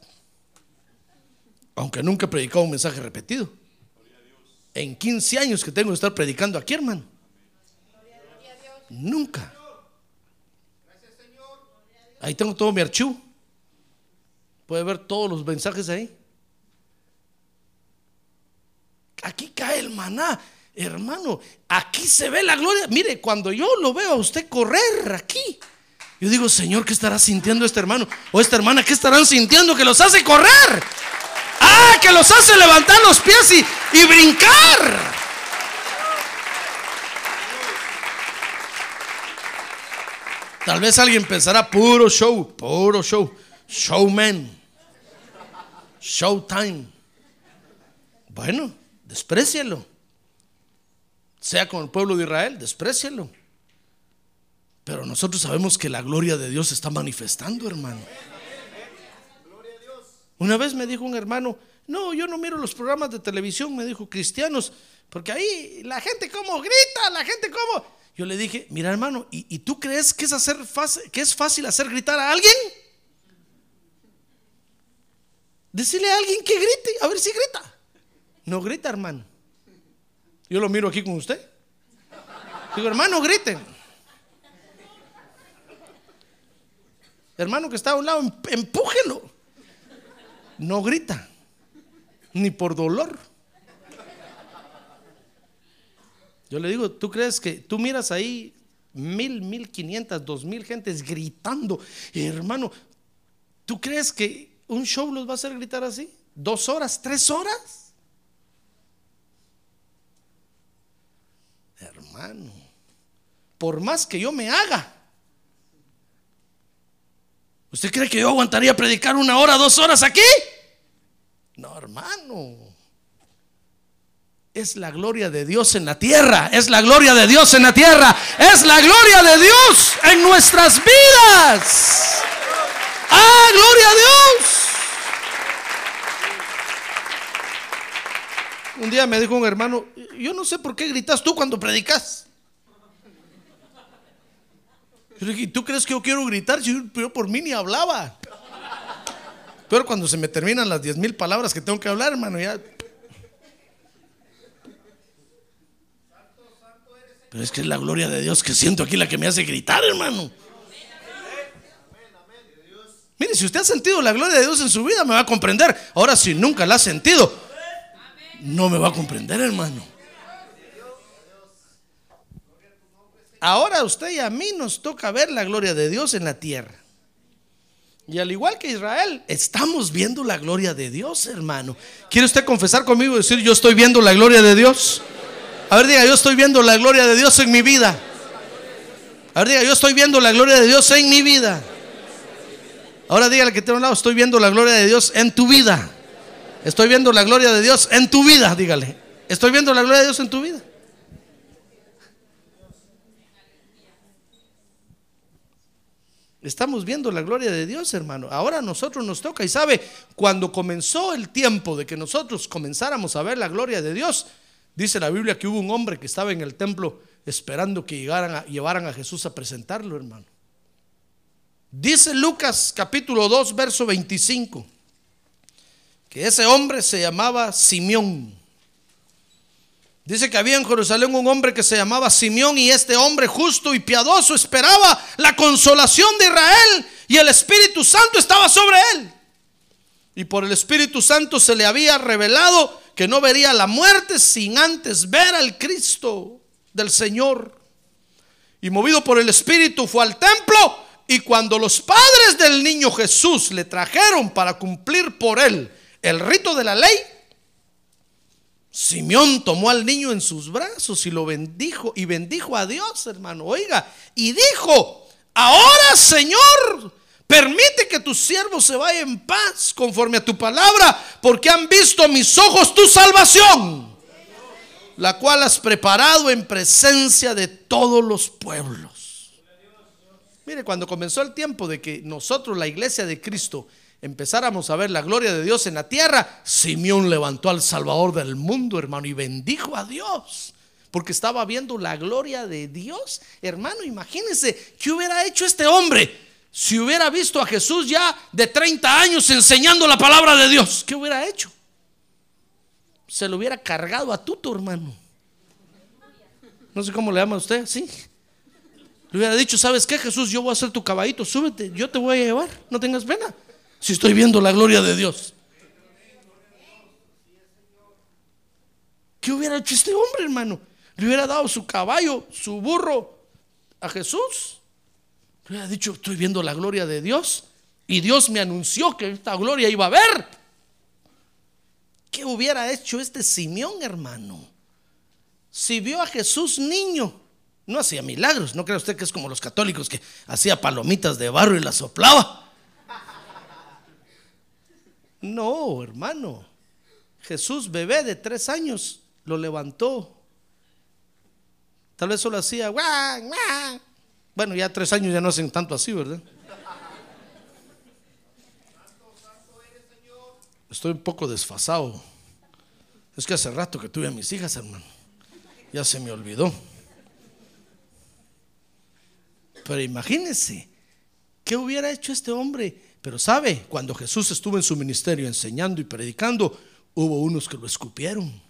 Aunque nunca he predicado un mensaje repetido. En 15 años que tengo de estar predicando aquí, hermano. Nunca. Ahí tengo todo mi archivo. Puede ver todos los mensajes ahí. Aquí cae el maná, hermano. Aquí se ve la gloria. Mire, cuando yo lo veo a usted correr aquí, yo digo, Señor, ¿qué estará sintiendo este hermano o esta hermana? ¿Qué estarán sintiendo que los hace correr? Ah, que los hace levantar los pies y, y brincar. Tal vez alguien pensará puro show, puro show, showman, showtime. Bueno, desprecielo. Sea con el pueblo de Israel, desprecielo. Pero nosotros sabemos que la gloria de Dios se está manifestando, hermano. Una vez me dijo un hermano, no, yo no miro los programas de televisión, me dijo, cristianos, porque ahí la gente como grita, la gente como... Yo le dije, mira hermano, ¿y, tú crees que es, hacer fácil, que es fácil hacer gritar a alguien? Decirle a alguien que grite, a ver si grita. No grita, hermano. Yo lo miro aquí con usted. Digo, hermano, griten. Hermano que está a un lado, em, empújelo. No grita, ni por dolor. Yo le digo, ¿tú crees que tú miras ahí mil, mil quinientas, dos mil gentes gritando? hermano, ¿tú crees que un show los va a hacer gritar así? ¿Dos horas, tres horas? Hermano, por más que yo me haga, ¿usted cree que yo aguantaría predicar una hora, dos horas aquí? No, hermano es la gloria de Dios en la tierra, es la gloria de Dios en la tierra, es la gloria de Dios en nuestras vidas. ¡Ah, gloria a Dios! Un día me dijo un hermano, yo no sé por qué gritas tú cuando predicas. Yo dije, ¿tú crees que yo quiero gritar? Yo, por mí ni hablaba. Pero cuando se me terminan las diez mil palabras que tengo que hablar, hermano, ya Pero es que es la gloria de Dios que siento aquí la que me hace gritar, hermano. Mire, si usted ha sentido la gloria de Dios en su vida, me va a comprender. Ahora, si nunca la ha sentido, no me va a comprender, hermano. Ahora a usted y a mí nos toca ver la gloria de Dios en la tierra. Y al igual que Israel, estamos viendo la gloria de Dios, hermano. ¿Quiere usted confesar conmigo y decir, yo estoy viendo la gloria de Dios? A ver, diga, yo estoy viendo la gloria de Dios en mi vida. A ver, diga, yo estoy viendo la gloria de Dios en mi vida. Ahora dígale que tengo un lado, estoy viendo la gloria de Dios en tu vida. Estoy viendo la gloria de Dios en tu vida, dígale. Estoy viendo la gloria de Dios en tu vida. Estamos viendo la gloria de Dios, hermano. Ahora a nosotros nos toca. Y sabe, cuando comenzó el tiempo de que nosotros comenzáramos a ver la gloria de Dios, Dice la Biblia que hubo un hombre que estaba en el templo esperando que llegaran a, llevaran a Jesús a presentarlo, hermano. Dice Lucas capítulo 2, verso 25, que ese hombre se llamaba Simeón. Dice que había en Jerusalén un hombre que se llamaba Simeón y este hombre justo y piadoso esperaba la consolación de Israel y el Espíritu Santo estaba sobre él. Y por el Espíritu Santo se le había revelado que no vería la muerte sin antes ver al Cristo del Señor. Y movido por el Espíritu fue al templo y cuando los padres del niño Jesús le trajeron para cumplir por él el rito de la ley, Simeón tomó al niño en sus brazos y lo bendijo y bendijo a Dios, hermano. Oiga, y dijo, ahora Señor, Permite que tu siervo se vaya en paz conforme a tu palabra, porque han visto mis ojos tu salvación, la cual has preparado en presencia de todos los pueblos. Mire, cuando comenzó el tiempo de que nosotros, la iglesia de Cristo, empezáramos a ver la gloria de Dios en la tierra, Simeón levantó al Salvador del mundo, hermano, y bendijo a Dios. Porque estaba viendo la gloria de Dios. Hermano, imagínense qué hubiera hecho este hombre si hubiera visto a Jesús ya de 30 años enseñando la palabra de Dios, ¿qué hubiera hecho? Se lo hubiera cargado a tuto, hermano. No sé cómo le llama a usted, sí. Le hubiera dicho, ¿sabes qué, Jesús? Yo voy a ser tu caballito, súbete, yo te voy a llevar, no tengas pena. Si estoy viendo la gloria de Dios. ¿Qué hubiera hecho este hombre, hermano? Le hubiera dado su caballo, su burro a Jesús. Le ha dicho, estoy viendo la gloria de Dios. Y Dios me anunció que esta gloria iba a haber. ¿Qué hubiera hecho este Simeón, hermano? Si vio a Jesús niño, no hacía milagros. No cree usted que es como los católicos que hacía palomitas de barro y las soplaba. No, hermano. Jesús, bebé de tres años, lo levantó. Tal vez solo hacía, "Guau, guau". bueno, ya tres años ya no hacen tanto así, ¿verdad? Estoy un poco desfasado. Es que hace rato que tuve a mis hijas, hermano. Ya se me olvidó. Pero imagínense, ¿qué hubiera hecho este hombre? Pero sabe, cuando Jesús estuvo en su ministerio enseñando y predicando, hubo unos que lo escupieron.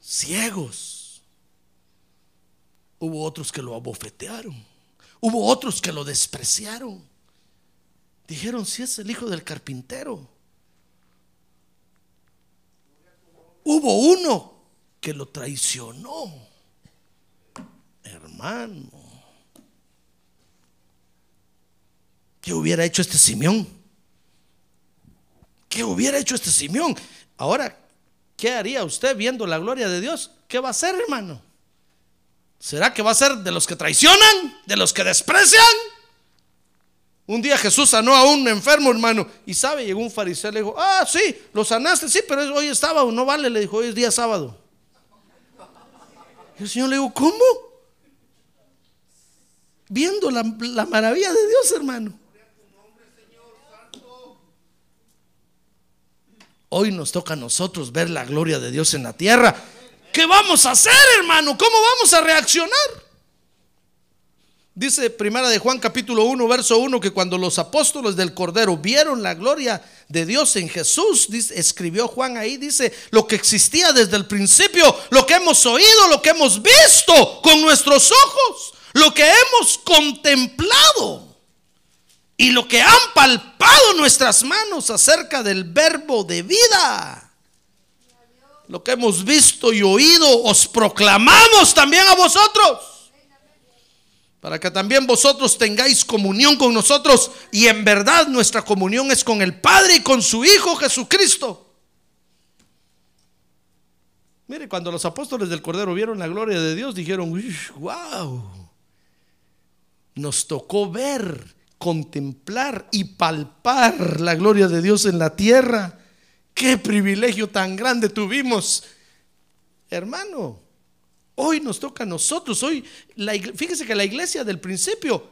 Ciegos. Hubo otros que lo abofetearon. Hubo otros que lo despreciaron. Dijeron, si es el hijo del carpintero. Hubo uno que lo traicionó. Hermano. ¿Qué hubiera hecho este Simeón? ¿Qué hubiera hecho este Simeón? Ahora, ¿qué haría usted viendo la gloria de Dios? ¿Qué va a hacer, hermano? ¿Será que va a ser de los que traicionan? ¿De los que desprecian? Un día Jesús sanó a un enfermo, hermano, y sabe, llegó un fariseo y le dijo, ah, sí, lo sanaste, sí, pero hoy es sábado, no vale, le dijo, hoy es día sábado. Y el Señor le dijo, ¿cómo? Viendo la, la maravilla de Dios, hermano. Hoy nos toca a nosotros ver la gloria de Dios en la tierra. ¿Qué vamos a hacer, hermano? ¿Cómo vamos a reaccionar? Dice Primera de Juan capítulo 1, verso 1 que cuando los apóstoles del Cordero vieron la gloria de Dios en Jesús, escribió Juan ahí, dice, lo que existía desde el principio, lo que hemos oído, lo que hemos visto con nuestros ojos, lo que hemos contemplado y lo que han palpado nuestras manos acerca del verbo de vida. Lo que hemos visto y oído os proclamamos también a vosotros para que también vosotros tengáis comunión con nosotros y en verdad nuestra comunión es con el Padre y con su Hijo Jesucristo. Mire, cuando los apóstoles del Cordero vieron la gloria de Dios, dijeron, wow, nos tocó ver, contemplar y palpar la gloria de Dios en la tierra. Qué privilegio tan grande tuvimos, hermano. Hoy nos toca a nosotros. Hoy, la, fíjese que la iglesia del principio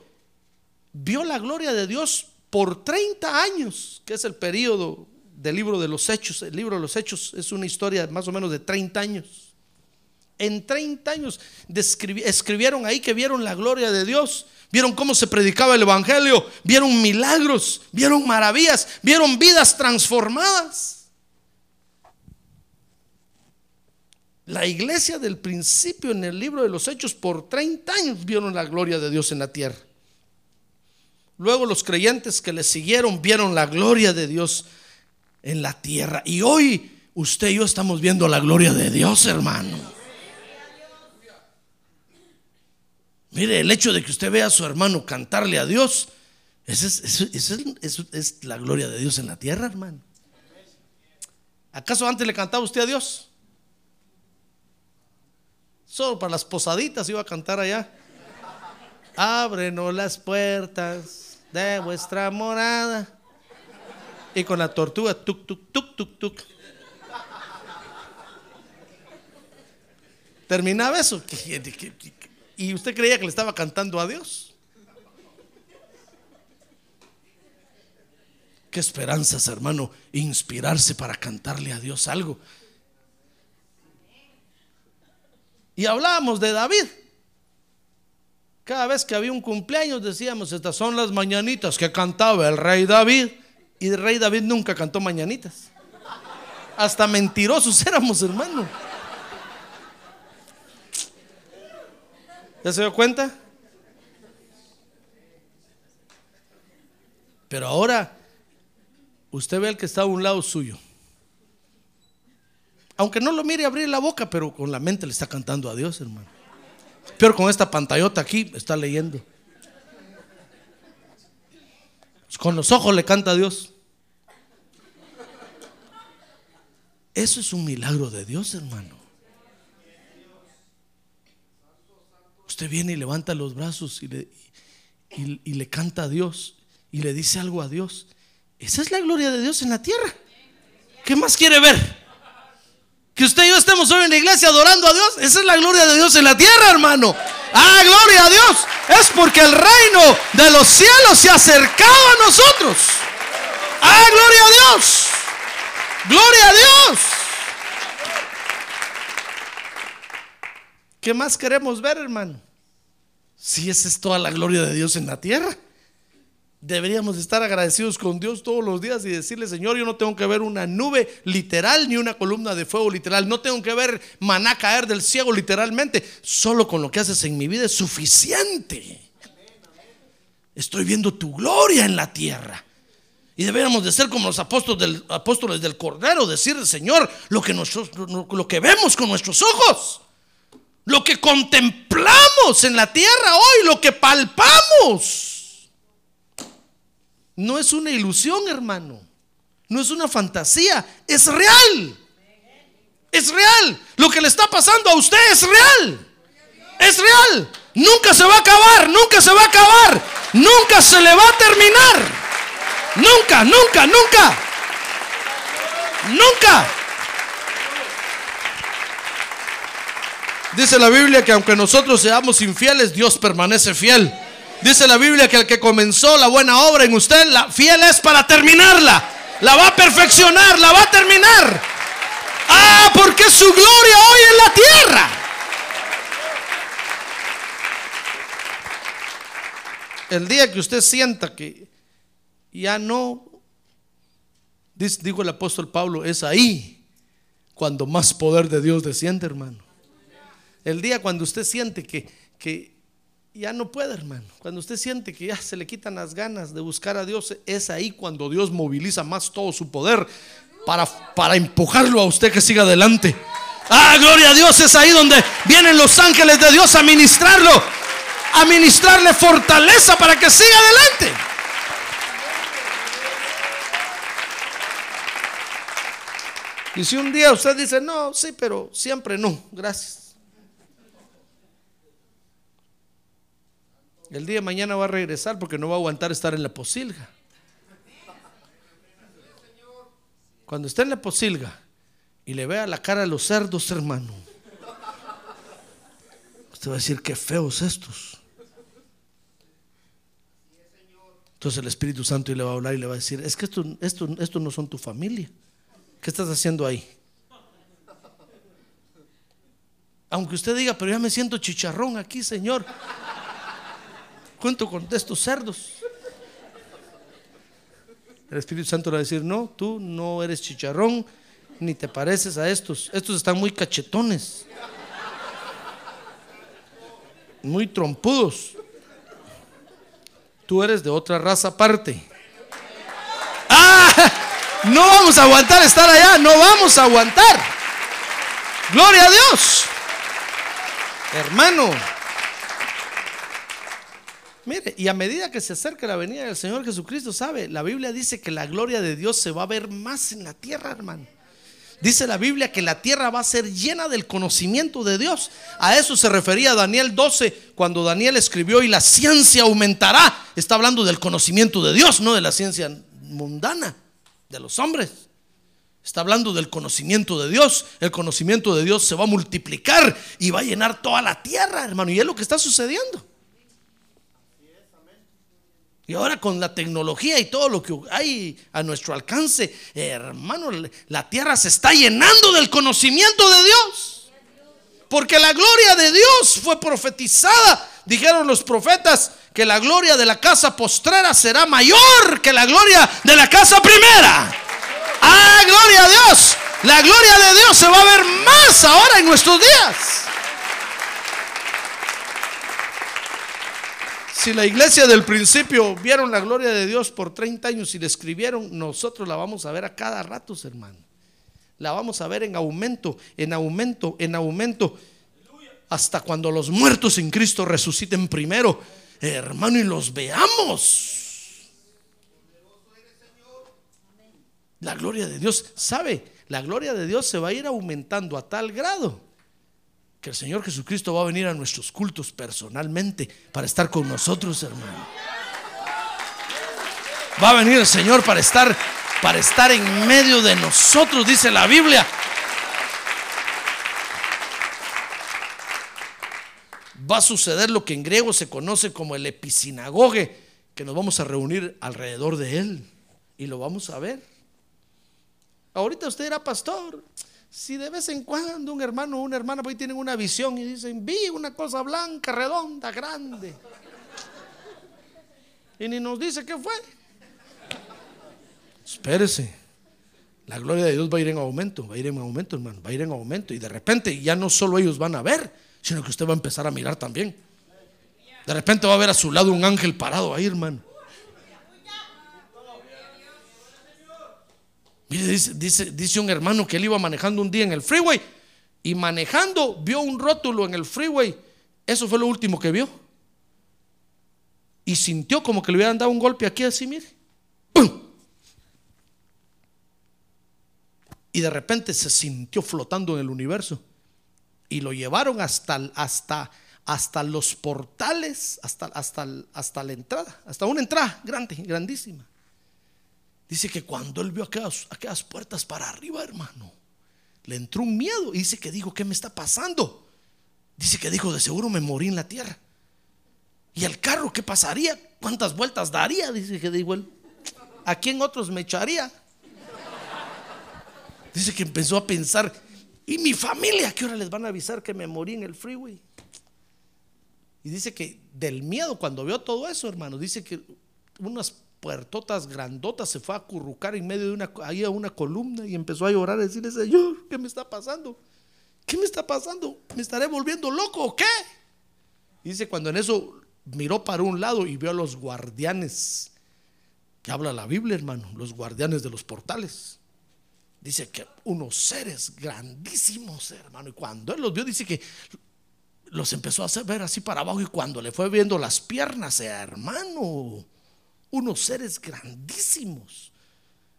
vio la gloria de Dios por 30 años, que es el periodo del libro de los Hechos. El libro de los Hechos es una historia más o menos de 30 años. En 30 años escribieron ahí que vieron la gloria de Dios, vieron cómo se predicaba el Evangelio, vieron milagros, vieron maravillas, vieron vidas transformadas. La iglesia del principio en el libro de los Hechos por 30 años vieron la gloria de Dios en la tierra. Luego los creyentes que le siguieron vieron la gloria de Dios en la tierra. Y hoy usted y yo estamos viendo la gloria de Dios, hermano. Mire, el hecho de que usted vea a su hermano cantarle a Dios, esa es, es la gloria de Dios en la tierra, hermano. ¿Acaso antes le cantaba usted a Dios? Solo para las posaditas iba a cantar allá. Ábrenos las puertas de vuestra morada. Y con la tortuga, tuk, tuk, tuk, tuk, tuk. Terminaba eso. Y usted creía que le estaba cantando a Dios. Qué esperanzas, hermano, inspirarse para cantarle a Dios algo. Y hablábamos de David. Cada vez que había un cumpleaños decíamos, estas son las mañanitas que cantaba el rey David. Y el rey David nunca cantó mañanitas. Hasta mentirosos éramos, hermano. ¿Ya se dio cuenta? Pero ahora usted ve el que está a un lado suyo. Aunque no lo mire abrir la boca, pero con la mente le está cantando a Dios, hermano. Pero con esta pantallota aquí está leyendo. Con los ojos le canta a Dios. Eso es un milagro de Dios, hermano. Usted viene y levanta los brazos y le, y, y le canta a Dios y le dice algo a Dios. Esa es la gloria de Dios en la tierra. ¿Qué más quiere ver? Que usted y yo estemos hoy en la iglesia adorando a Dios. Esa es la gloria de Dios en la tierra, hermano. Ah, gloria a Dios. Es porque el reino de los cielos se ha acercado a nosotros. Ah, gloria a Dios. Gloria a Dios. ¿Qué más queremos ver, hermano? Si esa es toda la gloria de Dios en la tierra. Deberíamos estar agradecidos con Dios todos los días y decirle, Señor, yo no tengo que ver una nube literal ni una columna de fuego literal. No tengo que ver maná caer del cielo literalmente. Solo con lo que haces en mi vida es suficiente. Estoy viendo tu gloria en la tierra. Y deberíamos de ser como los apóstoles del, apóstoles del Cordero, decir, Señor, lo que, nosotros, lo que vemos con nuestros ojos, lo que contemplamos en la tierra hoy, lo que palpamos. No es una ilusión, hermano. No es una fantasía, es real. Es real. Lo que le está pasando a usted es real. Es real. Nunca se va a acabar, nunca se va a acabar. Nunca se le va a terminar. Nunca, nunca, nunca. Nunca. Dice la Biblia que aunque nosotros seamos infieles, Dios permanece fiel. Dice la Biblia que el que comenzó la buena obra en usted, la fiel es para terminarla. La va a perfeccionar, la va a terminar. Ah, porque su gloria hoy en la tierra. El día que usted sienta que ya no, dijo el apóstol Pablo, es ahí cuando más poder de Dios desciende, hermano. El día cuando usted siente que, que ya no puede, hermano. Cuando usted siente que ya se le quitan las ganas de buscar a Dios, es ahí cuando Dios moviliza más todo su poder para, para empujarlo a usted que siga adelante. Ah, gloria a Dios, es ahí donde vienen los ángeles de Dios a ministrarlo, a ministrarle fortaleza para que siga adelante. Y si un día usted dice, no, sí, pero siempre no, gracias. El día de mañana va a regresar porque no va a aguantar estar en la posilga. Cuando esté en la posilga y le vea la cara a los cerdos, hermano, usted va a decir, qué feos estos. Entonces el Espíritu Santo le va a hablar y le va a decir, es que esto, esto, esto no son tu familia. ¿Qué estás haciendo ahí? Aunque usted diga, pero ya me siento chicharrón aquí, Señor cuento con estos cerdos. El Espíritu Santo le va a decir, no, tú no eres chicharrón, ni te pareces a estos. Estos están muy cachetones, muy trompudos. Tú eres de otra raza aparte. ¡Ah! No vamos a aguantar estar allá, no vamos a aguantar. Gloria a Dios. Hermano, Mire, y a medida que se acerca la venida del Señor Jesucristo, ¿sabe? La Biblia dice que la gloria de Dios se va a ver más en la tierra, hermano. Dice la Biblia que la tierra va a ser llena del conocimiento de Dios. A eso se refería Daniel 12 cuando Daniel escribió y la ciencia aumentará. Está hablando del conocimiento de Dios, no de la ciencia mundana de los hombres. Está hablando del conocimiento de Dios. El conocimiento de Dios se va a multiplicar y va a llenar toda la tierra, hermano. Y es lo que está sucediendo. Y ahora con la tecnología y todo lo que hay a nuestro alcance, hermano, la tierra se está llenando del conocimiento de Dios. Porque la gloria de Dios fue profetizada. Dijeron los profetas que la gloria de la casa postrera será mayor que la gloria de la casa primera. Ah, gloria a Dios. La gloria de Dios se va a ver más ahora en nuestros días. Si la iglesia del principio vieron la gloria de Dios por 30 años y le escribieron, nosotros la vamos a ver a cada rato, hermano. La vamos a ver en aumento, en aumento, en aumento. Hasta cuando los muertos en Cristo resuciten primero, hermano, y los veamos. La gloria de Dios, ¿sabe? la gloria de Dios se va a ir aumentando a tal grado que el Señor Jesucristo va a venir a nuestros cultos personalmente para estar con nosotros, hermano. Va a venir el Señor para estar para estar en medio de nosotros, dice la Biblia. Va a suceder lo que en griego se conoce como el episinagoge, que nos vamos a reunir alrededor de él y lo vamos a ver. Ahorita usted era pastor. Si de vez en cuando un hermano o una hermana pues tienen una visión y dicen, vi una cosa blanca, redonda, grande. Y ni nos dice qué fue. Espérese. La gloria de Dios va a ir en aumento, va a ir en aumento, hermano, va a ir en aumento. Y de repente ya no solo ellos van a ver, sino que usted va a empezar a mirar también. De repente va a ver a su lado un ángel parado ahí, hermano. Dice, dice, dice un hermano que él iba manejando un día en el freeway y manejando vio un rótulo en el freeway. Eso fue lo último que vio. Y sintió como que le hubieran dado un golpe aquí así, mire. Y de repente se sintió flotando en el universo. Y lo llevaron hasta, hasta, hasta los portales, hasta, hasta, hasta la entrada, hasta una entrada grande, grandísima. Dice que cuando él vio aquellas, puertas para arriba, hermano, le entró un miedo y dice que dijo, ¿qué me está pasando? Dice que dijo, de seguro me morí en la tierra. ¿Y el carro qué pasaría? ¿Cuántas vueltas daría? Dice que dijo él. ¿A quién otros me echaría? Dice que empezó a pensar, ¿y mi familia? ¿A qué hora les van a avisar que me morí en el freeway? Y dice que del miedo, cuando vio todo eso, hermano, dice que unas puertotas grandotas se fue a acurrucar en medio de una, ahí a una columna y empezó a llorar y decirle, Señor, ¿qué me está pasando? ¿Qué me está pasando? ¿Me estaré volviendo loco o qué? Dice, cuando en eso miró para un lado y vio a los guardianes, que habla la Biblia, hermano, los guardianes de los portales. Dice que unos seres grandísimos, hermano. Y cuando él los vio, dice que los empezó a hacer ver así para abajo. Y cuando le fue viendo las piernas, hermano, unos seres grandísimos.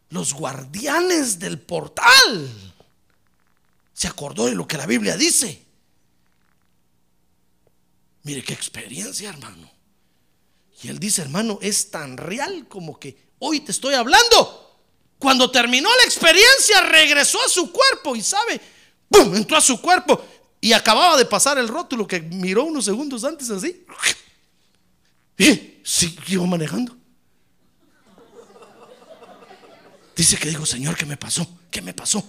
Los guardianes del portal. Se acordó de lo que la Biblia dice. Mire qué experiencia, hermano. Y él dice, hermano, es tan real como que hoy te estoy hablando. Cuando terminó la experiencia, regresó a su cuerpo y sabe, ¡pum! entró a su cuerpo y acababa de pasar el rótulo que miró unos segundos antes así. Y siguió manejando. Dice que dijo, Señor, ¿qué me pasó? ¿Qué me pasó?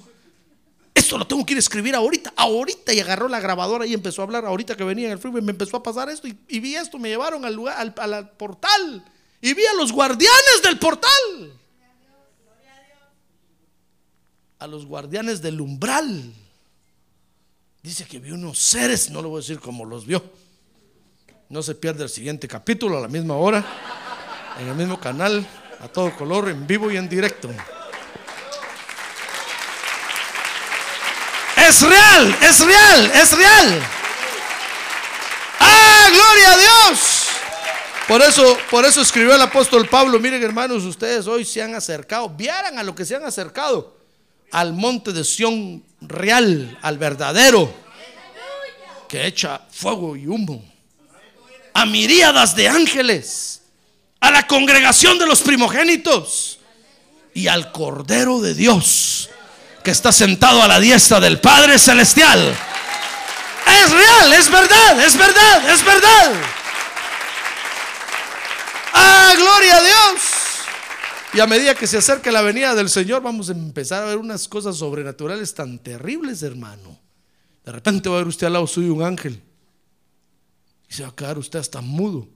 Esto lo tengo que ir a escribir ahorita, ahorita. Y agarró la grabadora y empezó a hablar. Ahorita que venía en el freeway me empezó a pasar esto y, vi esto. Me llevaron al lugar, al, al portal. Y vi a los guardianes del portal a los guardianes del umbral. Dice que vio unos seres, no le voy a decir cómo los vio. No se pierde el siguiente capítulo a la misma hora, en el mismo canal, a todo color, en vivo y en directo. Es real, es real, es real. ¡Ah, gloria a Dios! Por eso, por eso escribió el apóstol Pablo, miren hermanos, ustedes hoy se han acercado, vieran a lo que se han acercado al monte de Sión real, al verdadero, que echa fuego y humo, a miríadas de ángeles, la congregación de los primogénitos y al Cordero de Dios, que está sentado a la diestra del Padre Celestial. Es real, es verdad, es verdad, es verdad. Ah, gloria a Dios. Y a medida que se acerca la venida del Señor, vamos a empezar a ver unas cosas sobrenaturales tan terribles, hermano. De repente va a ver usted al lado suyo un ángel. Y se va a quedar usted hasta mudo.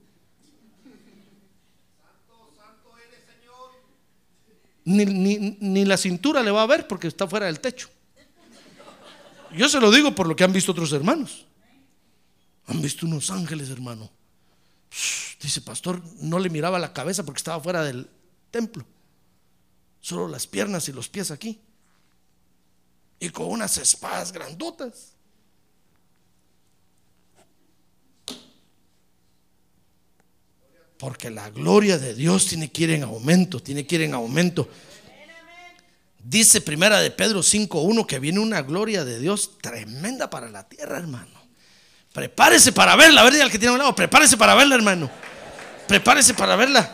Ni, ni, ni, la cintura le va a ver porque está fuera del techo. Yo se lo digo por lo que han visto otros hermanos. Han visto unos ángeles, hermano. Dice, pastor, no le miraba la cabeza porque estaba fuera del, templo. Solo las piernas y los pies aquí. Y con unas espadas grandotas. Porque la gloria de Dios tiene que ir en aumento, tiene que ir en aumento. Dice primera de Pedro 5.1 que viene una gloria de Dios tremenda para la tierra, hermano. Prepárese para verla, a ver, al que tiene un lado, prepárese para verla, hermano. Prepárese para verla.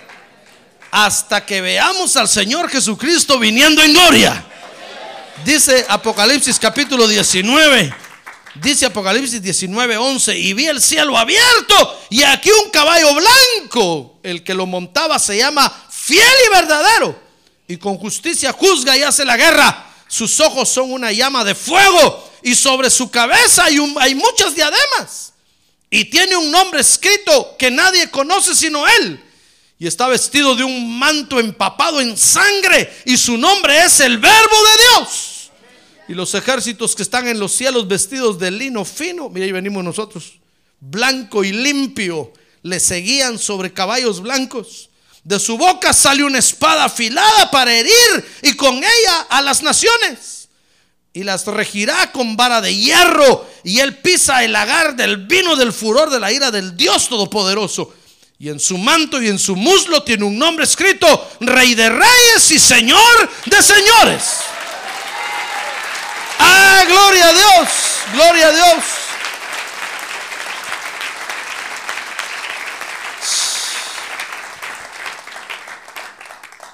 Hasta que veamos al Señor Jesucristo viniendo en gloria. Dice Apocalipsis capítulo 19. Dice Apocalipsis 19, 11. Y vi el cielo abierto y aquí un caballo blanco. El que lo montaba se llama fiel y verdadero. Y con justicia juzga y hace la guerra. Sus ojos son una llama de fuego. Y sobre su cabeza hay, un- hay muchas diademas. Y tiene un nombre escrito que nadie conoce sino él. Y está vestido de un manto empapado en sangre. Y su nombre es el Verbo de Dios. Y los ejércitos que están en los cielos vestidos de lino fino, mira, ahí venimos nosotros, blanco y limpio, le seguían sobre caballos blancos. De su boca sale una espada afilada para herir y con ella a las naciones. Y las regirá con vara de hierro. Y él pisa el lagar del vino del furor de la ira del Dios Todopoderoso. Y en su manto y en su muslo tiene un nombre escrito, Rey de Reyes y Señor de Señores. Ah, gloria a Dios, gloria a Dios.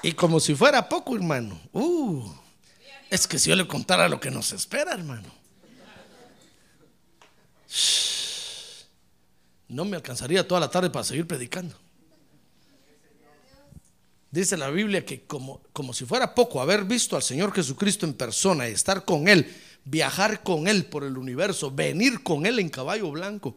Y como si fuera poco, hermano. Uh, es que si yo le contara lo que nos espera, hermano. No me alcanzaría toda la tarde para seguir predicando. Dice la Biblia que como, como si fuera poco haber visto al Señor Jesucristo en persona y estar con Él, viajar con Él por el universo, venir con Él en caballo blanco,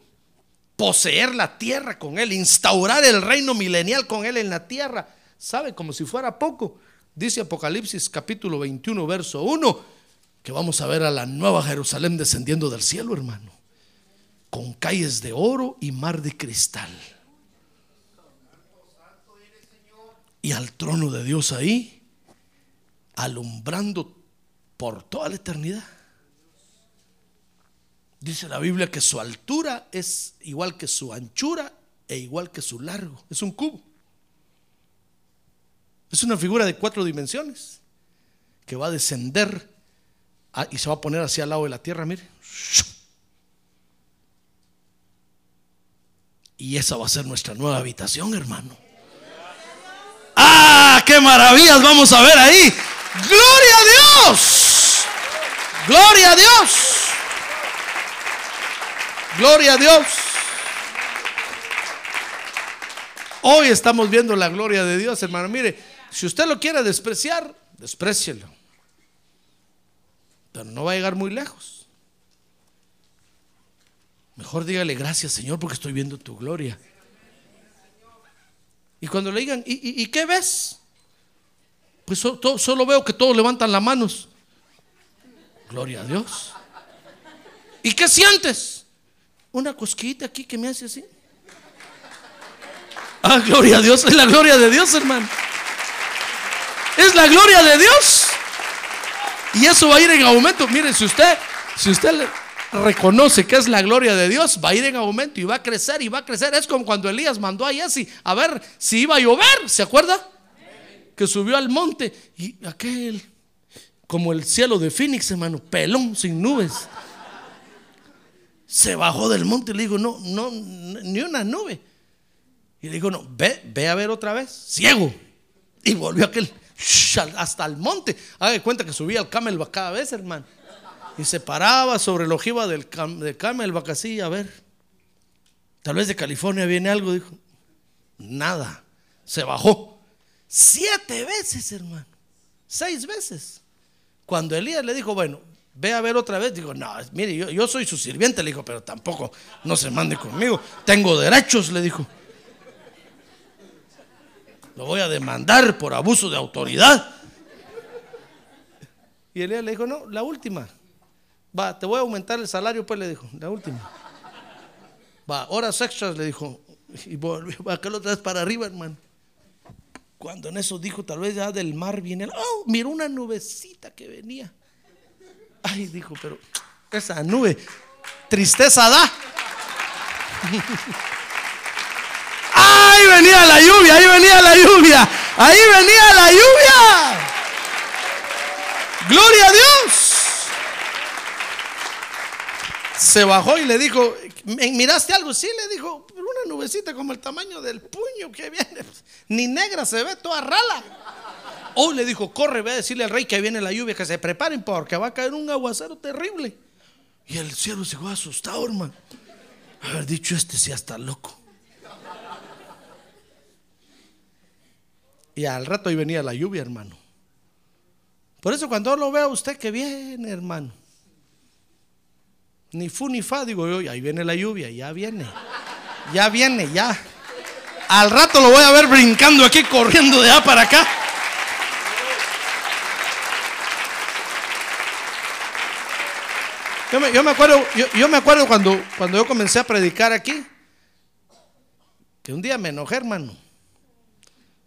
poseer la tierra con Él, instaurar el reino milenial con Él en la tierra. ¿Sabe? Como si fuera poco. Dice Apocalipsis capítulo 21, verso 1, que vamos a ver a la nueva Jerusalén descendiendo del cielo, hermano, con calles de oro y mar de cristal. Y al trono de Dios ahí, alumbrando por toda la eternidad. Dice la Biblia que su altura es igual que su anchura e igual que su largo. Es un cubo. Es una figura de cuatro dimensiones que va a descender y se va a poner hacia el lado de la tierra, mire. Y esa va a ser nuestra nueva habitación, hermano. ¡Qué maravillas vamos a ver ahí! ¡Gloria a Dios! ¡Gloria a Dios! ¡Gloria a Dios! Hoy estamos viendo la gloria de Dios, hermano. Mire, si usted lo quiere despreciar, desprecielo. Pero no va a llegar muy lejos. Mejor dígale gracias, Señor, porque estoy viendo tu gloria. Y cuando le digan, ¿y, y- y qué ves? Pues solo veo que todos levantan las manos. Gloria a Dios. ¿Y qué sientes? Una cosquillita aquí que me hace así. Ah, gloria a Dios. Es la gloria de Dios, hermano. Es la gloria de Dios. Y eso va a ir en aumento. Mire, si usted, si usted reconoce que es la gloria de Dios, va a ir en aumento y va a crecer y va a crecer. Es como cuando Elías mandó a Jesse a ver si iba a llover, ¿se acuerda? Que subió al monte y aquel, como el cielo de Phoenix, hermano, pelón, sin nubes. Se bajó del monte y le dijo, no, no, ni una nube. Y le dijo, no, ve, ve a ver otra vez, ciego. Y volvió aquel hasta el monte. Haga cuenta que subía al camelback cada vez, hermano. Y se paraba sobre la ojiva del, cam- del camelback así, a ver. Tal vez de California viene algo, dijo. Nada. Se bajó. Siete veces, hermano. Seis veces. Cuando Elías le dijo, bueno, ve a ver otra vez, digo, no, mire, yo, yo soy su sirviente, le dijo, pero tampoco no se mande conmigo. Tengo derechos, le dijo. Lo voy a demandar por abuso de autoridad. Y Elías le dijo, no, la última. Va, te voy a aumentar el salario, pues le dijo, la última. Va, horas extras, le dijo. Y volvió aquel otra vez para arriba, hermano. Cuando en eso dijo, tal vez ya del mar viene, oh, miró una nubecita que venía. Ay, dijo, pero esa nube, tristeza da. Ahí venía la lluvia, ahí venía la lluvia, ahí venía la lluvia. Gloria a Dios. Se bajó y le dijo, ¿miraste algo? Sí, le dijo, una nubecita como el tamaño del puño que viene. Ni negra se ve, toda rala. Oh, le dijo, corre, ve a decirle al rey que viene la lluvia, que se preparen porque va a caer un aguacero terrible. Y el cielo se fue asustado, hermano. Haber dicho este sí hasta loco. Y al rato ahí venía la lluvia, hermano. Por eso cuando lo veo a usted que viene, hermano. Ni fu ni fa, digo yo, ahí viene la lluvia, ya viene. Ya viene, ya. Al rato lo voy a ver brincando aquí, corriendo de allá para acá. Yo me, acuerdo, yo, me acuerdo cuando, cuando yo comencé a predicar aquí, que un día me enojé, hermano,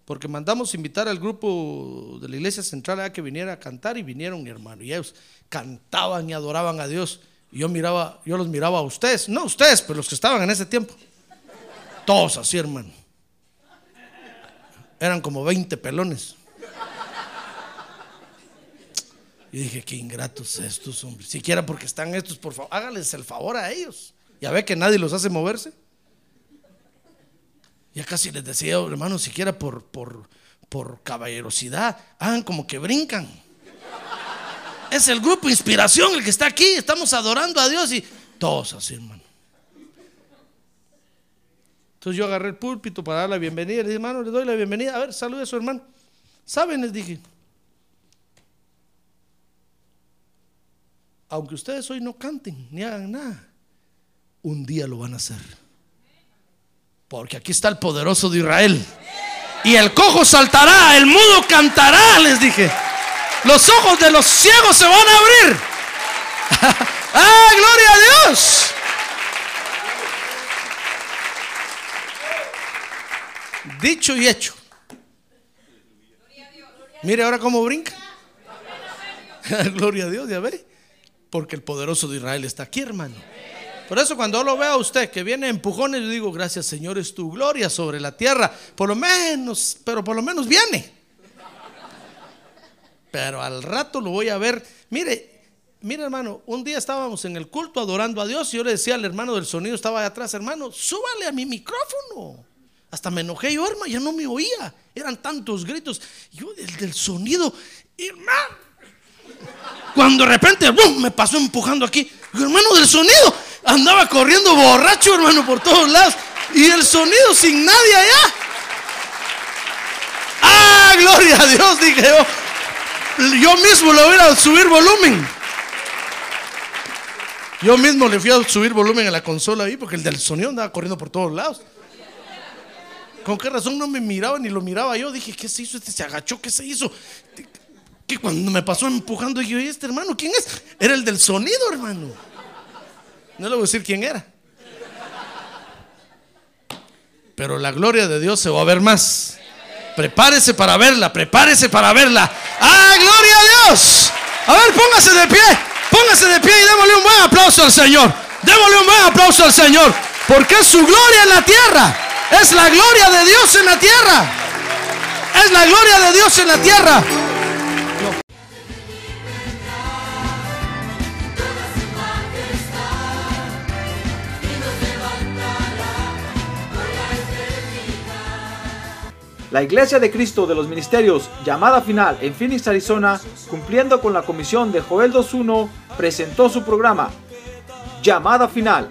porque mandamos invitar al grupo de la iglesia central a que viniera a cantar y vinieron, hermano, y ellos cantaban y adoraban a Dios. Y yo miraba, yo los miraba a ustedes, no ustedes, pero los que estaban en ese tiempo. Todos así, hermano. Eran como 20 pelones. Y dije, qué ingratos estos hombres. Siquiera porque están estos, por favor, háganles el favor a ellos. Ya ve que nadie los hace moverse. Ya casi les decía, hermano, siquiera por, por, por caballerosidad, hagan como que brincan. Es el grupo Inspiración el que está aquí. Estamos adorando a Dios y todos así, hermano. Entonces yo agarré el púlpito para dar la bienvenida. Le dije, hermano, le doy la bienvenida. A ver, salude a su hermano. ¿Saben? Les dije, aunque ustedes hoy no canten ni hagan nada, un día lo van a hacer. Porque aquí está el poderoso de Israel. Y el cojo saltará, el mudo cantará, les dije. Los ojos de los ciegos se van a abrir. ¡Ah, gloria a Dios! Dicho y hecho. Mire ahora cómo brinca. gloria a Dios, ya ve porque el poderoso de Israel está aquí, hermano. Por eso cuando lo veo a usted que viene empujones, yo digo, gracias Señor, es tu gloria sobre la tierra. Por lo menos, pero por lo menos viene. Pero al rato lo voy a ver. Mire, mire hermano, un día estábamos en el culto adorando a Dios y yo le decía al hermano del sonido, estaba allá atrás, hermano, súbale a mi micrófono. Hasta me enojé yo, hermano, ya no me oía. Eran tantos gritos. Yo, el del sonido, hermano cuando de repente me pasó empujando aquí. hermano del sonido andaba corriendo borracho, hermano, por todos lados. Y el sonido sin nadie allá. Ah, gloria a Dios, dije yo. Yo mismo le voy a subir volumen. Yo mismo le fui a subir volumen a la consola ahí porque el del sonido andaba corriendo por todos lados. ¿Con qué razón no me miraba ni lo miraba yo? Dije, ¿qué se hizo? Este se agachó, ¿qué se hizo? que cuando me pasó empujando, yo, ¿y este hermano quién es? Era el del sonido, hermano. No le voy a decir quién era. Pero la gloria de Dios se va a ver más. Prepárese para verla, prepárese para verla. ¡Ah, gloria a Dios! A ver, póngase de pie, póngase de pie y démosle un buen aplauso al Señor. Démosle un buen aplauso al Señor. Porque es su gloria en la tierra. Es la gloria de Dios en la tierra. Es la gloria de Dios en la tierra. La Iglesia de Cristo de los Ministerios, llamada final en Phoenix, Arizona, cumpliendo con la comisión de Joel 2.1, presentó su programa, Llamada Final.